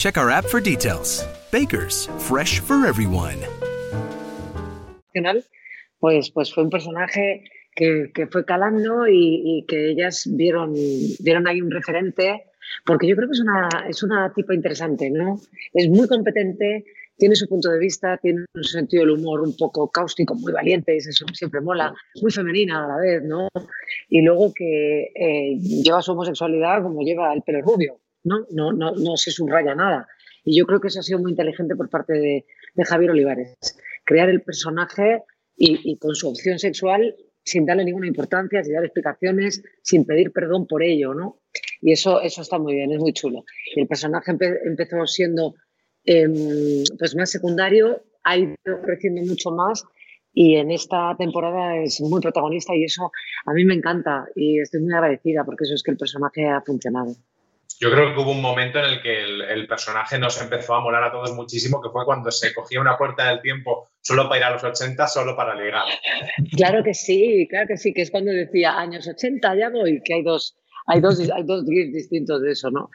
Check our app for details. Bakers, fresh for everyone. Pues, pues fue un personaje que, que fue calando y, y, que ellas vieron, vieron ahí un referente, porque yo creo que es una, es una tipo interesante, ¿no? Es muy competente, tiene su punto de vista, tiene un sentido del humor un poco cáustico, muy valiente, eso siempre mola, muy femenina a la vez, ¿no? Y luego que eh, lleva su homosexualidad como lleva el pelo rubio, ¿no? No, no, no se subraya nada. Y yo creo que eso ha sido muy inteligente por parte de, Javier Olivares. Crear el personaje y, con su opción sexual sin darle ninguna importancia, sin dar explicaciones, sin pedir perdón por ello, ¿no? Y eso, eso está muy bien, es muy chulo. El personaje empezó siendo em, pues más secundario, ha ido creciendo mucho más y en esta temporada es muy protagonista y eso a mí me encanta y estoy muy agradecida porque eso es que el personaje ha funcionado. Yo creo que hubo un momento en el que el, personaje nos empezó a molar a todos muchísimo, que fue cuando se cogía una puerta del tiempo solo para ir a los 80, solo para ligar. Claro que sí, claro que sí, que es cuando decía años 80, ya voy, que hay dos, hay dos, hay dos distintos de eso, ¿no?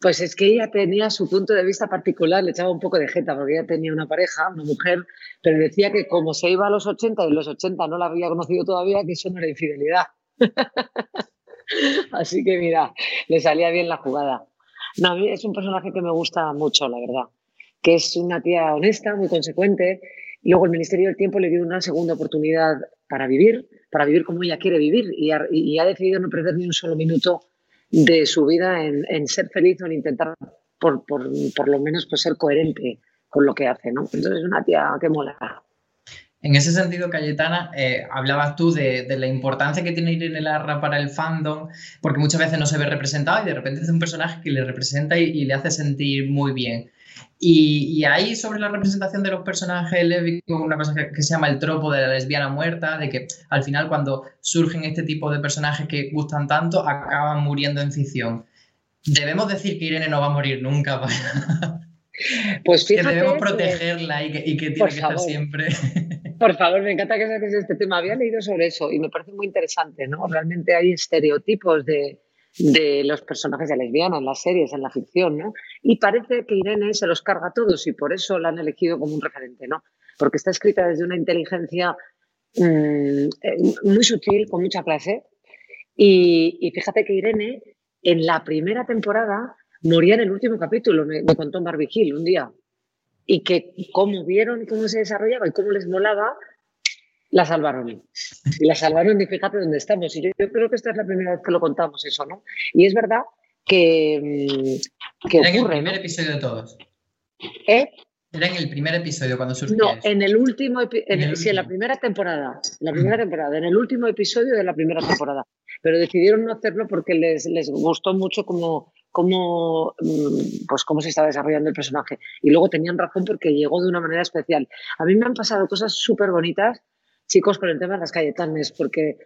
Pues es que ella tenía su punto de vista particular, le echaba un poco de jeta, porque ella tenía una pareja, una mujer, pero decía que como se iba a los 80 y los 80 no la había conocido todavía, que eso no era infidelidad. *laughs* Así que mira, le salía bien la jugada. No, es un personaje que me gusta mucho, la verdad, que es una tía honesta, muy consecuente. Y luego el Ministerio del Tiempo le dio una segunda oportunidad para vivir, para vivir como ella quiere vivir y ha, decidido no perder ni un solo minuto de su vida en, ser feliz o en intentar, por, por, por, lo menos, pues, ser coherente con lo que hace, ¿no? Entonces es una tía que mola. En ese sentido, Cayetana, eh, hablabas tú de, la importancia que tiene Irene Larra para el fandom, porque muchas veces no se ve representado y de repente es un personaje que le representa y le hace sentir muy bien. Y, ahí sobre la representación de los personajes lésbicos, una cosa que, se llama el tropo de la lesbiana muerta, de que al final cuando surgen este tipo de personajes que gustan tanto, acaban muriendo en ficción. Debemos decir que Irene no va a morir nunca. *laughs* Pues fíjate, que debemos protegerla y que, y que tiene que estar siempre. *laughs* Por favor, me encanta que saques este tema. Había leído sobre eso y me parece muy interesante, ¿no? Realmente hay estereotipos de, de los personajes de lesbiana en las series, en la ficción, ¿no? Y parece que Irene se los carga a todos y por eso la han elegido como un referente, ¿no? Porque está escrita desde una inteligencia mm, eh, muy sutil, con mucha clase. Y, fíjate que Irene, en la primera temporada, moría en el último capítulo, me, me contó Barbie Hill un día. Y que cómo vieron cómo se desarrollaba y cómo les molaba la salvaron. Y la salvaron y fíjate dónde estamos. Y yo, creo que esta es la primera vez que lo contamos eso, ¿no? Y es verdad que, mm, que Era en el primer episodio de todos. ¿Eh? Era en el primer episodio cuando surgió. No, en el último, en, sí, en la primera temporada, en la primera temporada, en el último episodio de la primera temporada. Pero decidieron no hacerlo porque les, les gustó mucho cómo, cómo, mm, pues cómo se estaba desarrollando el personaje. Y luego tenían razón porque llegó de una manera especial. A mí me han pasado cosas súper bonitas chicos con el tema de las Cayetanes, porque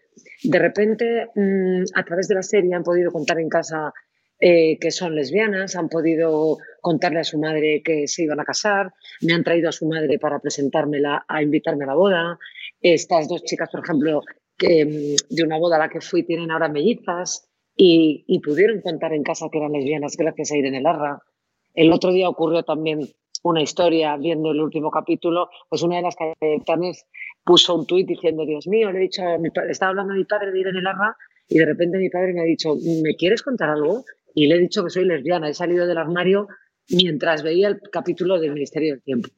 de repente mm, a través de la serie han podido contar en casa eh, que son lesbianas, han podido contarle a su madre que se iban a casar, me han traído a su madre para presentármela, a invitarme a la boda. Estas dos chicas, por ejemplo, que mm, de una boda a la que fui tienen ahora mellizas y, pudieron contar en casa que eran lesbianas gracias a Irene Larra. El otro día ocurrió también una historia viendo el último capítulo, pues una de las Cayetanes puso un tuit diciendo, Dios mío, le he dicho, estaba hablando a mi padre de ir en el arma y de repente mi padre me ha dicho, ¿me quieres contar algo? Y le he dicho que soy lesbiana, he salido del armario mientras veía el capítulo del Ministerio del Tiempo.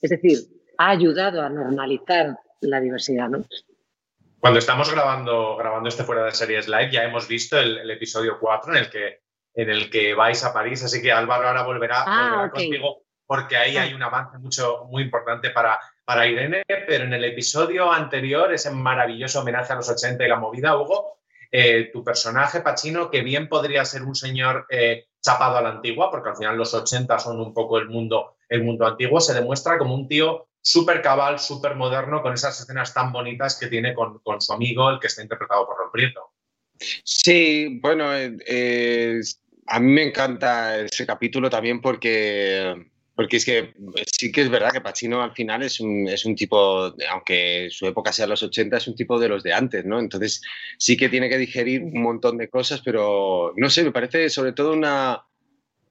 Es decir, ha ayudado a normalizar la diversidad, ¿no? Cuando estamos grabando, grabando este fuera de series live, ya hemos visto el, episodio 4 en el que en el que vais a París, así que Álvaro ahora volverá, ah, contigo porque ahí ah. hay un avance mucho, muy importante para, para Irene, pero en el episodio anterior, ese maravilloso homenaje a los 80 y la movida, Hugo, eh, tu personaje, Pachino, que bien podría ser un señor eh, chapado a la antigua, porque al final los 80 son un poco el mundo, el mundo antiguo, se demuestra como un tío súper cabal, súper moderno, con esas escenas tan bonitas que tiene con, con, su amigo, el que está interpretado por Ron Prieto. Sí, bueno, eh, a mí me encanta ese capítulo también porque porque es que eh, sí que es verdad que Pacino al final es un, es un tipo, aunque su época sea los 80, es un tipo de los de antes, ¿no? Entonces sí que tiene que digerir un montón de cosas, pero no sé, me parece sobre todo una...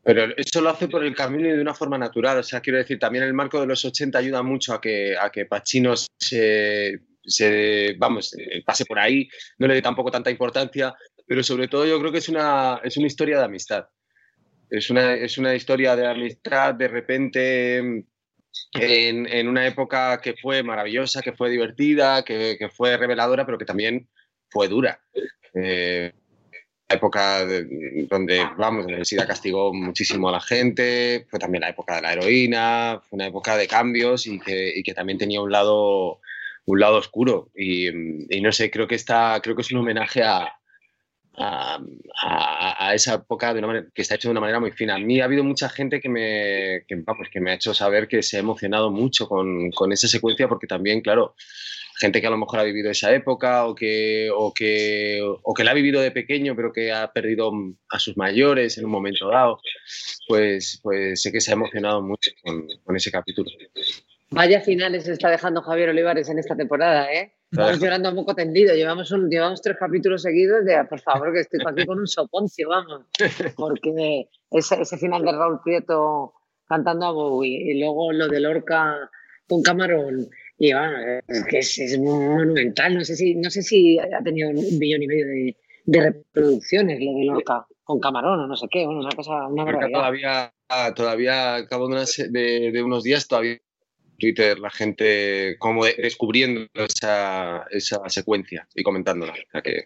Pero eso lo hace por el camino y de una forma natural. O sea, quiero decir, también el marco de los 80 ayuda mucho a que, a que Pacino se, se, vamos, eh, pase por ahí, no le dé tampoco tanta importancia, pero sobre todo yo creo que es una, es una historia de amistad. Es una, es una historia de amistad de repente en, en, una época que fue maravillosa, que fue divertida, que, que fue reveladora, pero que también fue dura. Eh, época donde, vamos, la SIDA castigó muchísimo a la gente, fue también la época de la heroína, fue una época de cambios y que, y que también tenía un lado un lado oscuro. Y, no sé, creo que, está, creo que es un homenaje a, a, esa época de una manera, que está hecho de una manera muy fina. A mí ha habido mucha gente que me, que, que me ha hecho saber que se ha emocionado mucho con, con, esa secuencia porque también, claro, gente que a lo mejor ha vivido esa época o que, o que, o que la ha vivido de pequeño pero que ha perdido a sus mayores en un momento dado, pues, pues sé que se ha emocionado mucho con, con ese capítulo. Vaya finales está dejando Javier Olivares en esta temporada, ¿eh? Estamos llorando un poco tendido. Llevamos, un, llevamos tres capítulos seguidos de, por favor, que estoy aquí con un soponcio, vamos. Porque ese, ese final de Raúl Prieto cantando a Bowie y luego lo de Lorca con Camarón. Y bueno, es que es, monumental. No sé, si, no sé si ha tenido un millón y medio de, de reproducciones lo de Lorca con Camarón o no sé qué. Bueno, una cosa, una barbaridad. Todavía, todavía, a cabo de, de unos días, todavía Twitter la gente como descubriendo esa, esa secuencia y comentándola.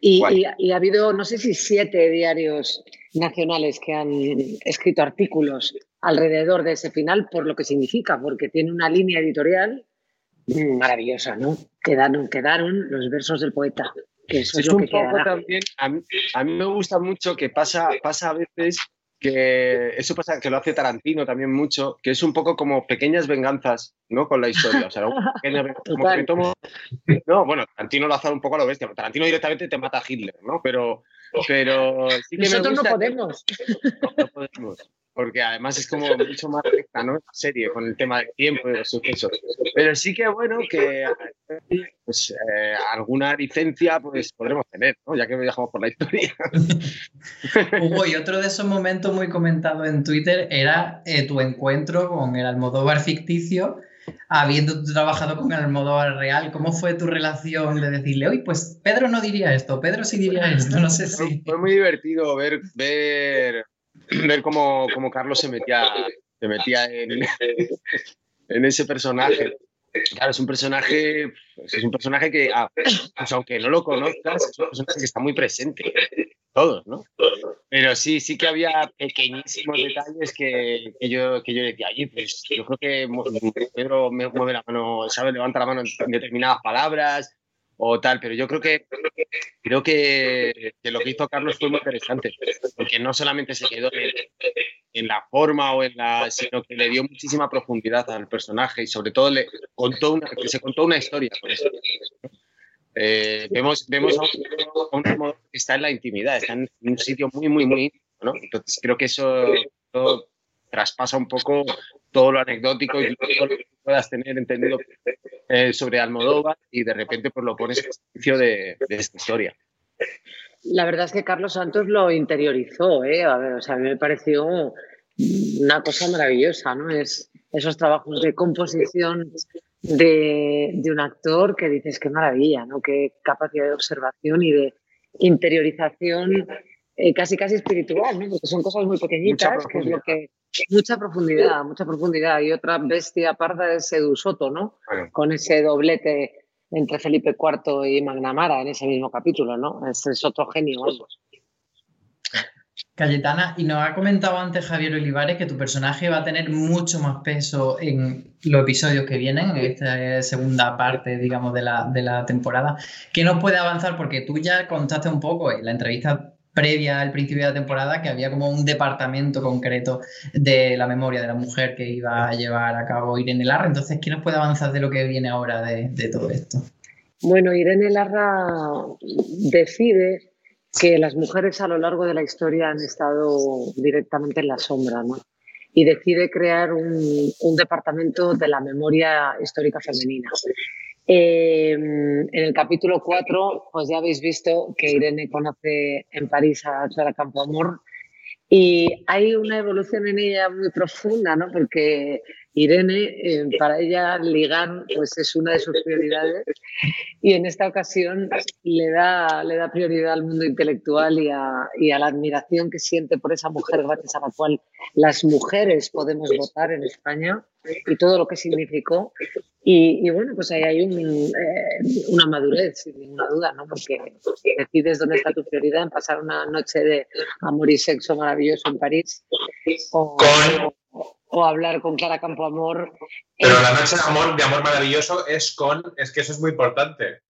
y, ha habido, no sé si siete diarios nacionales que han escrito artículos alrededor de ese final por lo que significa, porque tiene una línea editorial maravillosa, ¿no? Quedaron, quedaron los versos del poeta. Que eso es, lo que también, a mí, a mí, me gusta mucho que pasa, pasa a veces que eso pasa que lo hace Tarantino también mucho, que es un poco como pequeñas venganzas, ¿no? Con la historia. O sea, como No, bueno, Tarantino lo hace un poco a lo bestia. Tarantino directamente te mata a Hitler, ¿no? Pero, pero sí que Nosotros me gusta *laughs* no podemos. no podemos porque además es como mucho más recta, ¿no? Serie, con el tema del tiempo y los sucesos. Pero sí que bueno que pues, eh, alguna licencia pues podremos tener, ¿no? Ya que viajamos por la historia. *laughs* Hugo, y otro de esos momentos muy comentados en Twitter era eh, tu encuentro con el Almodóvar ficticio, habiendo trabajado con el Almodóvar real. ¿Cómo fue tu relación de decirle, oye, pues Pedro no diría esto, Pedro sí diría esto? No sé si... Fue muy divertido ver... ver *clears throat* ver cómo, cómo, Carlos se metía, se metía en, en, ese personaje. Claro, es un personaje, es un personaje que, ah, pues aunque no lo conozcas, es un personaje que está muy presente, todos, ¿no? Pero sí, sí que había pequeñísimos detalles que, que yo, que yo decía, oye, pues yo creo que Pedro mueve la mano, sabe, levanta la mano en determinadas palabras, o tal, pero yo creo que creo que, lo que hizo Carlos fue muy interesante, porque no solamente se quedó en, la forma o en la, sino que le dio muchísima profundidad al personaje y sobre todo le contó una, se contó una historia. Eh, vemos vemos a un, que está en la intimidad, está en un sitio muy, muy, muy ¿no? Entonces creo que eso, traspasa un poco todo lo anecdótico y todo lo que puedas tener entendido eh, sobre Almodóvar y de repente pues lo pones en servicio de, de, esta historia. La verdad es que Carlos Santos lo interiorizó, ¿eh? A ver, o sea, a mí me pareció una cosa maravillosa, ¿no? Es esos trabajos de composición de, de un actor que dices qué maravilla, ¿no? Qué capacidad de observación y de interiorización eh, casi casi espiritual, ¿no? Porque son cosas muy pequeñitas, que es lo que mucha profundidad, mucha profundidad. Y otra bestia parda es Edu Soto, ¿no? Con ese doblete entre Felipe IV y Magnamara en ese mismo capítulo, ¿no? Ese es otro genio, Cayetana, y nos ha comentado antes Javier Olivares que tu personaje va a tener mucho más peso en los episodios que vienen, en esta segunda parte, digamos, de la, de la temporada. ¿Qué nos puede avanzar? Porque tú ya contaste un poco en la entrevista previa al principio de la temporada que había como un departamento concreto de la memoria de la mujer que iba a llevar a cabo Irene Larra. Entonces, ¿qué nos puede avanzar de lo que viene ahora de, todo esto? Bueno, Irene Larra decide que las mujeres a lo largo de la historia han estado directamente en la sombra, ¿no? Y decide crear un departamento de la memoria histórica femenina. Em, en el capítulo 4, pues ya habéis visto que Irene conoce en París a Clara Campoamor y hay una evolución en ella muy profunda, ¿no? Porque Irene, eh, para ella ligar pues es una de sus prioridades y en esta ocasión le da, le da prioridad al mundo intelectual y a, y a la admiración que siente por esa mujer gracias a la cual las mujeres podemos votar en España y todo lo que significó. Y, bueno, pues ahí hay un, eh, una madurez, sin ninguna duda, ¿no? Porque decides dónde está tu prioridad en pasar una noche de amor y sexo maravilloso en París o, o hablar con Clara Campoamor. Pero la noche de amor, de amor maravilloso es con, es que eso es muy importante.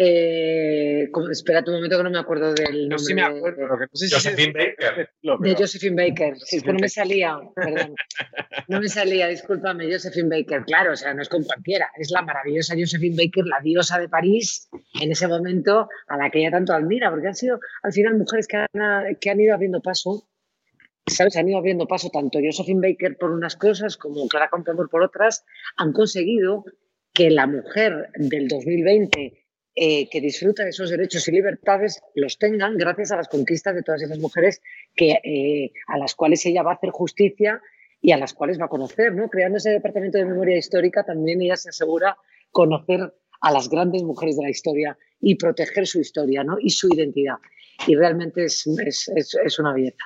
Eh, espérate un momento que no me acuerdo del nombre. sí me acuerdo, lo que no sé si Josephine Baker. De Josephine Baker. Sí, es que no me salía, perdón. *laughs* No me salía, discúlpame, Josephine Baker. Claro, o sea, no es con cualquiera. Es la maravillosa Josephine Baker, la diosa de París, en ese momento a la que ella tanto admira, porque han sido al final mujeres que han, que han ido abriendo paso. ¿Sabes? Han ido abriendo paso tanto Josephine Baker por unas cosas como Clara Campoamor por otras. Han conseguido que la mujer del 2020 eh, que disfruta de esos derechos y libertades los tengan gracias a las conquistas de todas esas mujeres que, eh, a las cuales ella va a hacer justicia y a las cuales va a conocer. ¿no? Creando ese departamento de memoria histórica, también ella se asegura conocer a las grandes mujeres de la historia y proteger su historia ¿no? y su identidad. Y realmente es, es, es, es una belleza.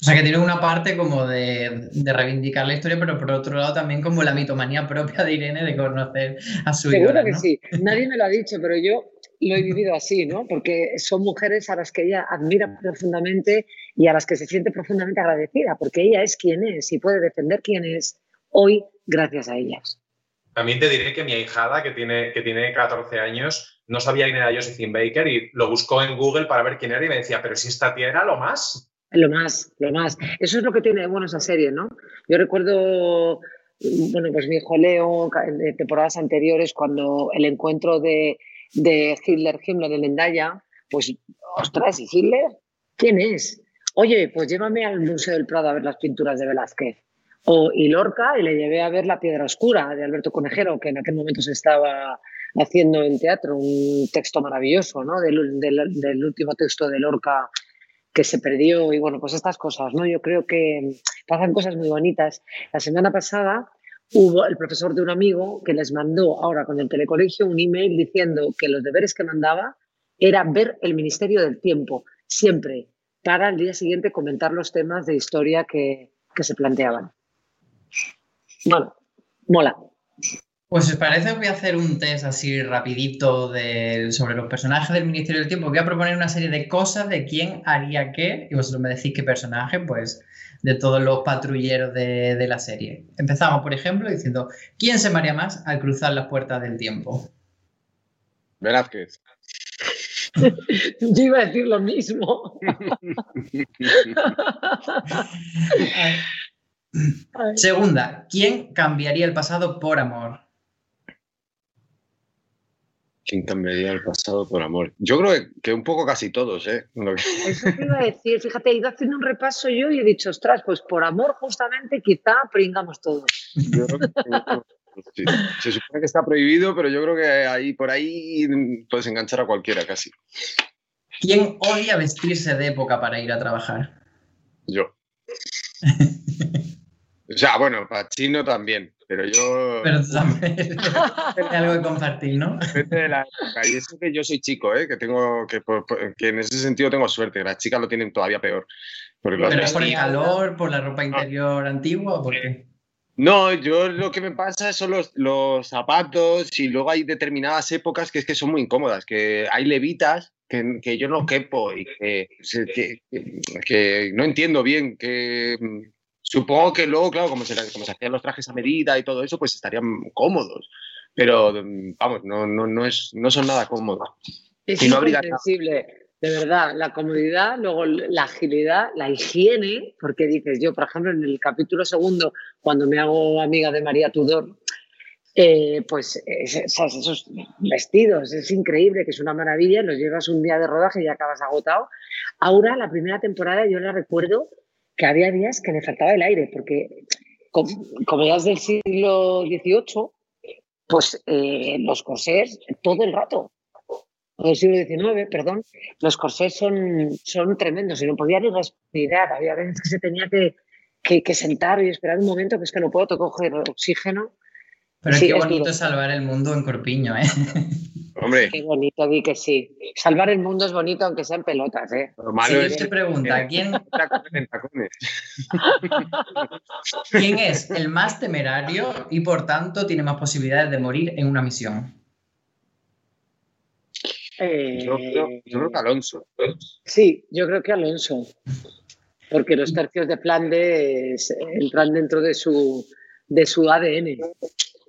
O sea, que tiene una parte como de, de reivindicar la historia, pero por otro lado también como la mitomanía propia de Irene de conocer a su Seguro ídola, que ¿no? sí. Nadie me lo ha dicho, pero yo lo he vivido así, ¿no? Porque son mujeres a las que ella admira profundamente y a las que se siente profundamente agradecida, porque ella es quien es y puede defender quién es hoy gracias a ellas. También te diré que mi ahijada, que tiene, que tiene 14 años, no sabía quién era Josephine Baker y lo buscó en Google para ver quién era y me decía, pero si esta tía era lo más. Lo más, lo más. Eso es lo que tiene de bueno esa serie, ¿no? Yo recuerdo, bueno, pues mi hijo Leo, de temporadas anteriores, cuando el encuentro de, de Hitler-Himmler en Endaya, pues, ostras, ¿y Hitler? ¿Quién es? Oye, pues llévame al Museo del Prado a ver las pinturas de Velázquez. O, y Lorca, y le llevé a ver La Piedra Oscura de Alberto Conejero, que en aquel momento se estaba haciendo en teatro, un texto maravilloso, ¿no? Del, del último texto de Lorca que se perdió y bueno, pues estas cosas, ¿no? Yo creo que pasan cosas muy bonitas. La semana pasada hubo el profesor de un amigo que les mandó ahora con el telecolegio un email diciendo que los deberes que mandaba era ver el Ministerio del Tiempo, siempre, para el día siguiente comentar los temas de historia que, que se planteaban. Bueno, mola. Pues si os parece, voy a hacer un test así rapidito de, sobre los personajes del Ministerio del Tiempo. Voy a proponer una serie de cosas de quién haría qué, y vosotros me decís qué personaje, pues de todos los patrulleros de, de la serie. Empezamos, por ejemplo, diciendo, ¿quién se maría más al cruzar las puertas del tiempo? Velázquez. *laughs* Yo iba a decir lo mismo. *laughs* *laughs* Segunda, ¿quién cambiaría el pasado por amor? ¿Quién cambiaría el pasado por amor? Yo creo que, que un poco casi todos, ¿eh? Que- Eso te iba a decir, fíjate, he ido haciendo un repaso yo y he dicho, ostras, pues por amor justamente quizá pringamos todos. yo creo que- sí. Se supone que está prohibido, pero yo creo que ahí por ahí puedes enganchar a cualquiera casi. ¿Quién odia vestirse de época para ir a trabajar? Yo. *laughs* O sea, bueno, para chino también, pero yo. *laughs* Pero también *laughs* hay algo que compartir, ¿no? De la época. Y eso que yo soy chico, ¿eh? que tengo que, que en ese sentido tengo suerte. Las chicas lo tienen todavía peor. Porque ¿Pero es por el calor, por la ropa interior antigua o por qué? No, yo lo que me pasa son los, los zapatos y luego hay determinadas épocas que es que son muy incómodas, que hay levitas que, que yo no quepo y que, que- que no entiendo bien, que supongo que luego, claro, como se, como se hacían los trajes a medida y todo eso, pues estarían cómodos, pero vamos, no, no, no, es, no son nada cómodos. Es Y no abriga nada. incomprensible, de verdad, la comodidad, luego la agilidad, la higiene, porque dices, yo, por ejemplo, en el capítulo segundo, cuando me hago amiga de María Tudor, eh, pues es- esas- esos vestidos, es increíble, que es una maravilla, los llevas un día de rodaje y ya acabas agotado. Ahora, la primera temporada, yo la recuerdo que había días que me faltaba el aire, porque ya es del siglo XVIII, pues eh, los corsés todo el rato del siglo XIX, perdón, los corsés son, son tremendos y no podía ni respirar. Había veces que se tenía que, que, sentar y esperar un momento que es que no puedo te coger oxígeno. Pero Sí, qué es bonito duro. salvar el mundo en Corpiño, ¿eh? *laughs* Hombre, Qué bonito, di que sí. Salvar el mundo es bonito aunque sean pelotas, ¿eh? lo malo Siguiente es que pregunta, ¿quién, tacones en tacones. ¿quién es el más temerario y por tanto tiene más posibilidades de morir en una misión? Eh, Yo creo, yo creo que Alonso. Sí, yo creo que Alonso. porque los tercios de Flandes entran dentro de su, de su ADN.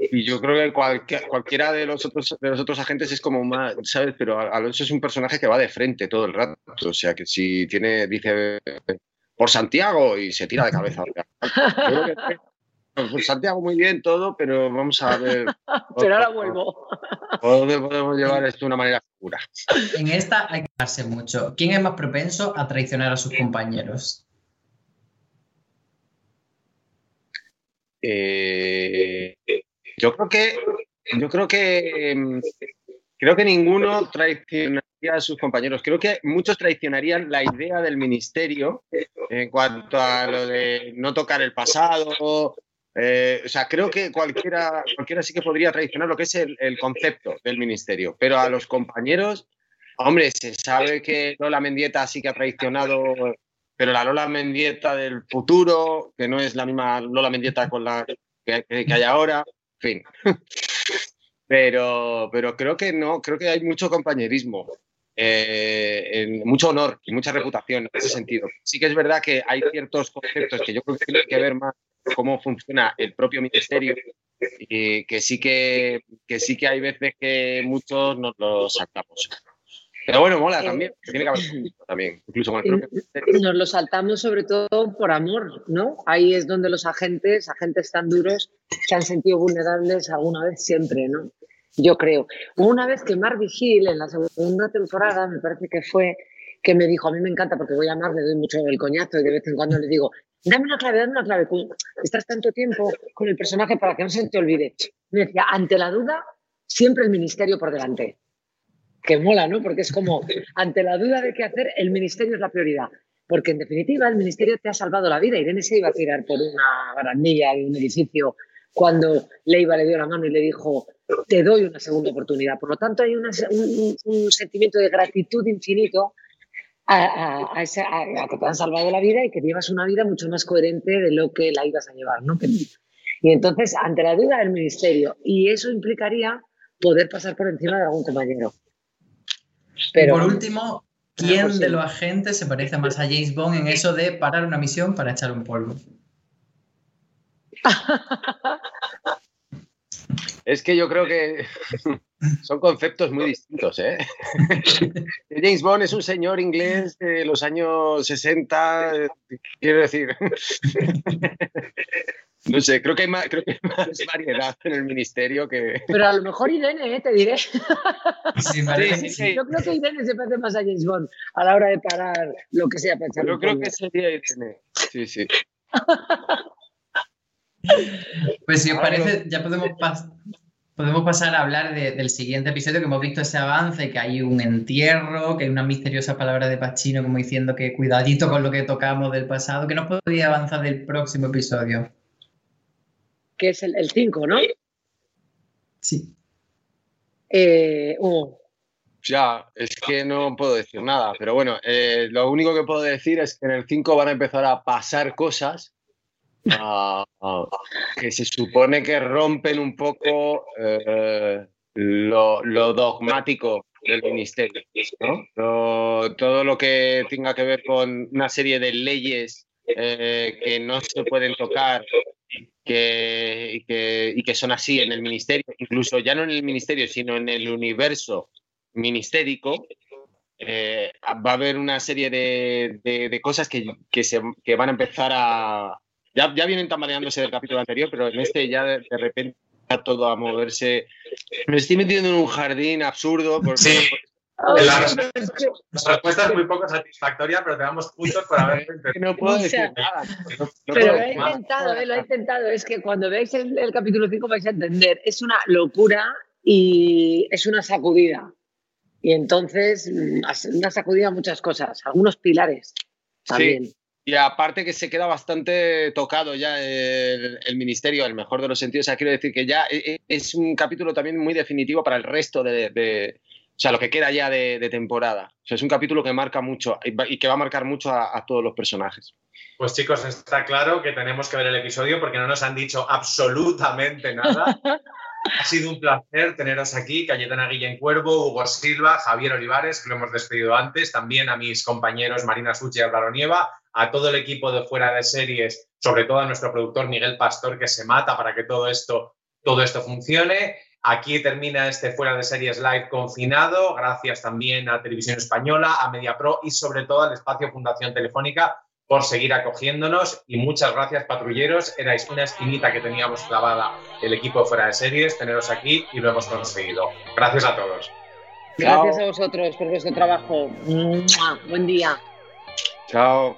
Y yo creo que cualquiera de los, otros, de los otros agentes es como más, ¿sabes? Pero Alonso es un personaje que va de frente todo el rato. O sea, que si tiene, dice por Santiago y se tira de cabeza. *laughs* Por Santiago muy bien todo, pero vamos a ver. *laughs* pero ahora vuelvo. Podemos llevar esto de una manera segura. En esta hay que darse mucho. ¿Quién es más propenso a traicionar a sus compañeros? Eh, yo creo que yo creo que em, creo que ninguno traicionaría a sus compañeros. Creo que muchos traicionarían la idea del ministerio en cuanto a lo de no tocar el pasado. Eh, o sea, creo que cualquiera, cualquiera sí que podría traicionar lo que es el, concepto del ministerio. Pero a los compañeros, hombre, se sabe que Lola Mendieta sí que ha traicionado pero la Lola Mendieta del futuro, que no es la misma Lola Mendieta con la que, hay ahora, fin. *laughs* Pero, pero creo que no, creo que hay mucho compañerismo, eh, mucho honor y mucha reputación en ese sentido. Sí que es verdad que hay ciertos conceptos que yo creo que tienen que ver más cómo funciona el propio ministerio y que sí que, que sí que hay veces que muchos nos lo sacamos. Pero bueno, mola eh, también, tiene que haber también, incluso con el propio Nos lo saltamos sobre todo por amor, ¿no? Ahí es donde los agentes, agentes tan duros, se han sentido vulnerables alguna vez siempre, ¿no? Yo creo. Una vez que Mar Vigil, en la segunda temporada, me parece que fue, que me dijo, a mí me encanta porque voy a Mar, le doy mucho el coñazo y de vez en cuando le digo, dame una clave, dame una clave. Estás tanto tiempo con el personaje para que no se te olvide. Me decía, ante la duda, siempre el ministerio por delante que mola, ¿no? Porque es como, ante la duda de qué hacer, el ministerio es la prioridad. Porque en definitiva el ministerio te ha salvado la vida. Irene se iba a tirar por una barandilla de un edificio cuando Leiva le dio la mano y le dijo, te doy una segunda oportunidad. Por lo tanto, hay un, sentimiento de gratitud infinito a, que te han salvado la vida y que llevas una vida mucho más coherente de lo que la ibas a llevar. ¿no? Y entonces, ante la duda del ministerio, y eso implicaría poder pasar por encima de algún compañero por último, ¿quién de los agentes se parece más a James Bond en eso de parar una misión para echar un polvo? Es que yo creo que *laughs* son conceptos muy distintos. ¿eh? *laughs* James Bond es un señor inglés de los años 60, quiero decir. *laughs* No sé, creo que, hay más, creo que hay más *laughs* variedad en el ministerio que. Pero a lo mejor Irene, ¿eh? te diré. Sí, sí, Yo creo que Irene se parece más a James Bond a la hora de parar lo que sea pensar. Yo creo que sería Irene. Sí, sí. Pues si os parece, ya podemos, podemos pasar a hablar del siguiente episodio, que hemos visto ese avance, que hay un entierro, que hay una misteriosa palabra de Pachino como diciendo que cuidadito con lo que tocamos del pasado, que nos podría avanzar del próximo episodio que es el 5, ¿no? Sí. Eh, Ya, es que no puedo decir nada, pero bueno, eh, lo único que puedo decir es que en el 5 van a empezar a pasar cosas que se supone que rompen un poco eh, lo, dogmático del ministerio, ¿no? todo lo que tenga que ver con una serie de leyes que no se pueden tocar que, y que son así en el ministerio, incluso ya no en el ministerio, sino en el universo ministérico, eh, va a haber una serie de, cosas que, se, van a empezar a... Ya, ya, vienen tambaleándose del capítulo anterior, pero en este ya de, repente va todo a moverse. Me estoy metiendo en un jardín absurdo. sí. La, respuesta es muy poco satisfactoria, pero te damos puntos por haber *laughs* No puedo decir nada. pero lo he intentado, eh, lo he intentado. Es que cuando veáis el, capítulo 5 vais a entender. Es una locura y es una sacudida. Y entonces, mm, una sacudida a muchas cosas, algunos pilares también. Sí. Y aparte que se queda bastante tocado ya el, ministerio, el mejor de los sentidos. O sea, quiero decir que ya e, e, es un capítulo también muy definitivo para el resto de, o sea, lo que queda ya de, temporada. O sea, es un capítulo que marca mucho y que va a marcar mucho a, todos los personajes. Pues chicos, está claro que tenemos que ver el episodio porque no nos han dicho absolutamente nada. *laughs* Ha sido un placer teneros aquí, Cayetana Guillén Cuervo, Hugo Silva, Javier Olivares, que lo hemos despedido antes, también a mis compañeros Marina Suchi y Álvaro Nieva, a todo el equipo de Fuera de Series, sobre todo a nuestro productor Miguel Pastor, que se mata para que todo esto, todo esto funcione. Aquí termina este Fuera de Series Live confinado, gracias también a Televisión Española, a MediaPro y sobre todo al espacio Fundación Telefónica por seguir acogiéndonos y muchas gracias patrulleros, erais una esquinita que teníamos clavada el equipo Fuera de Series, teneros aquí y lo hemos conseguido. Gracias a todos. Gracias a vosotros por vuestro trabajo. Buen día. Chao.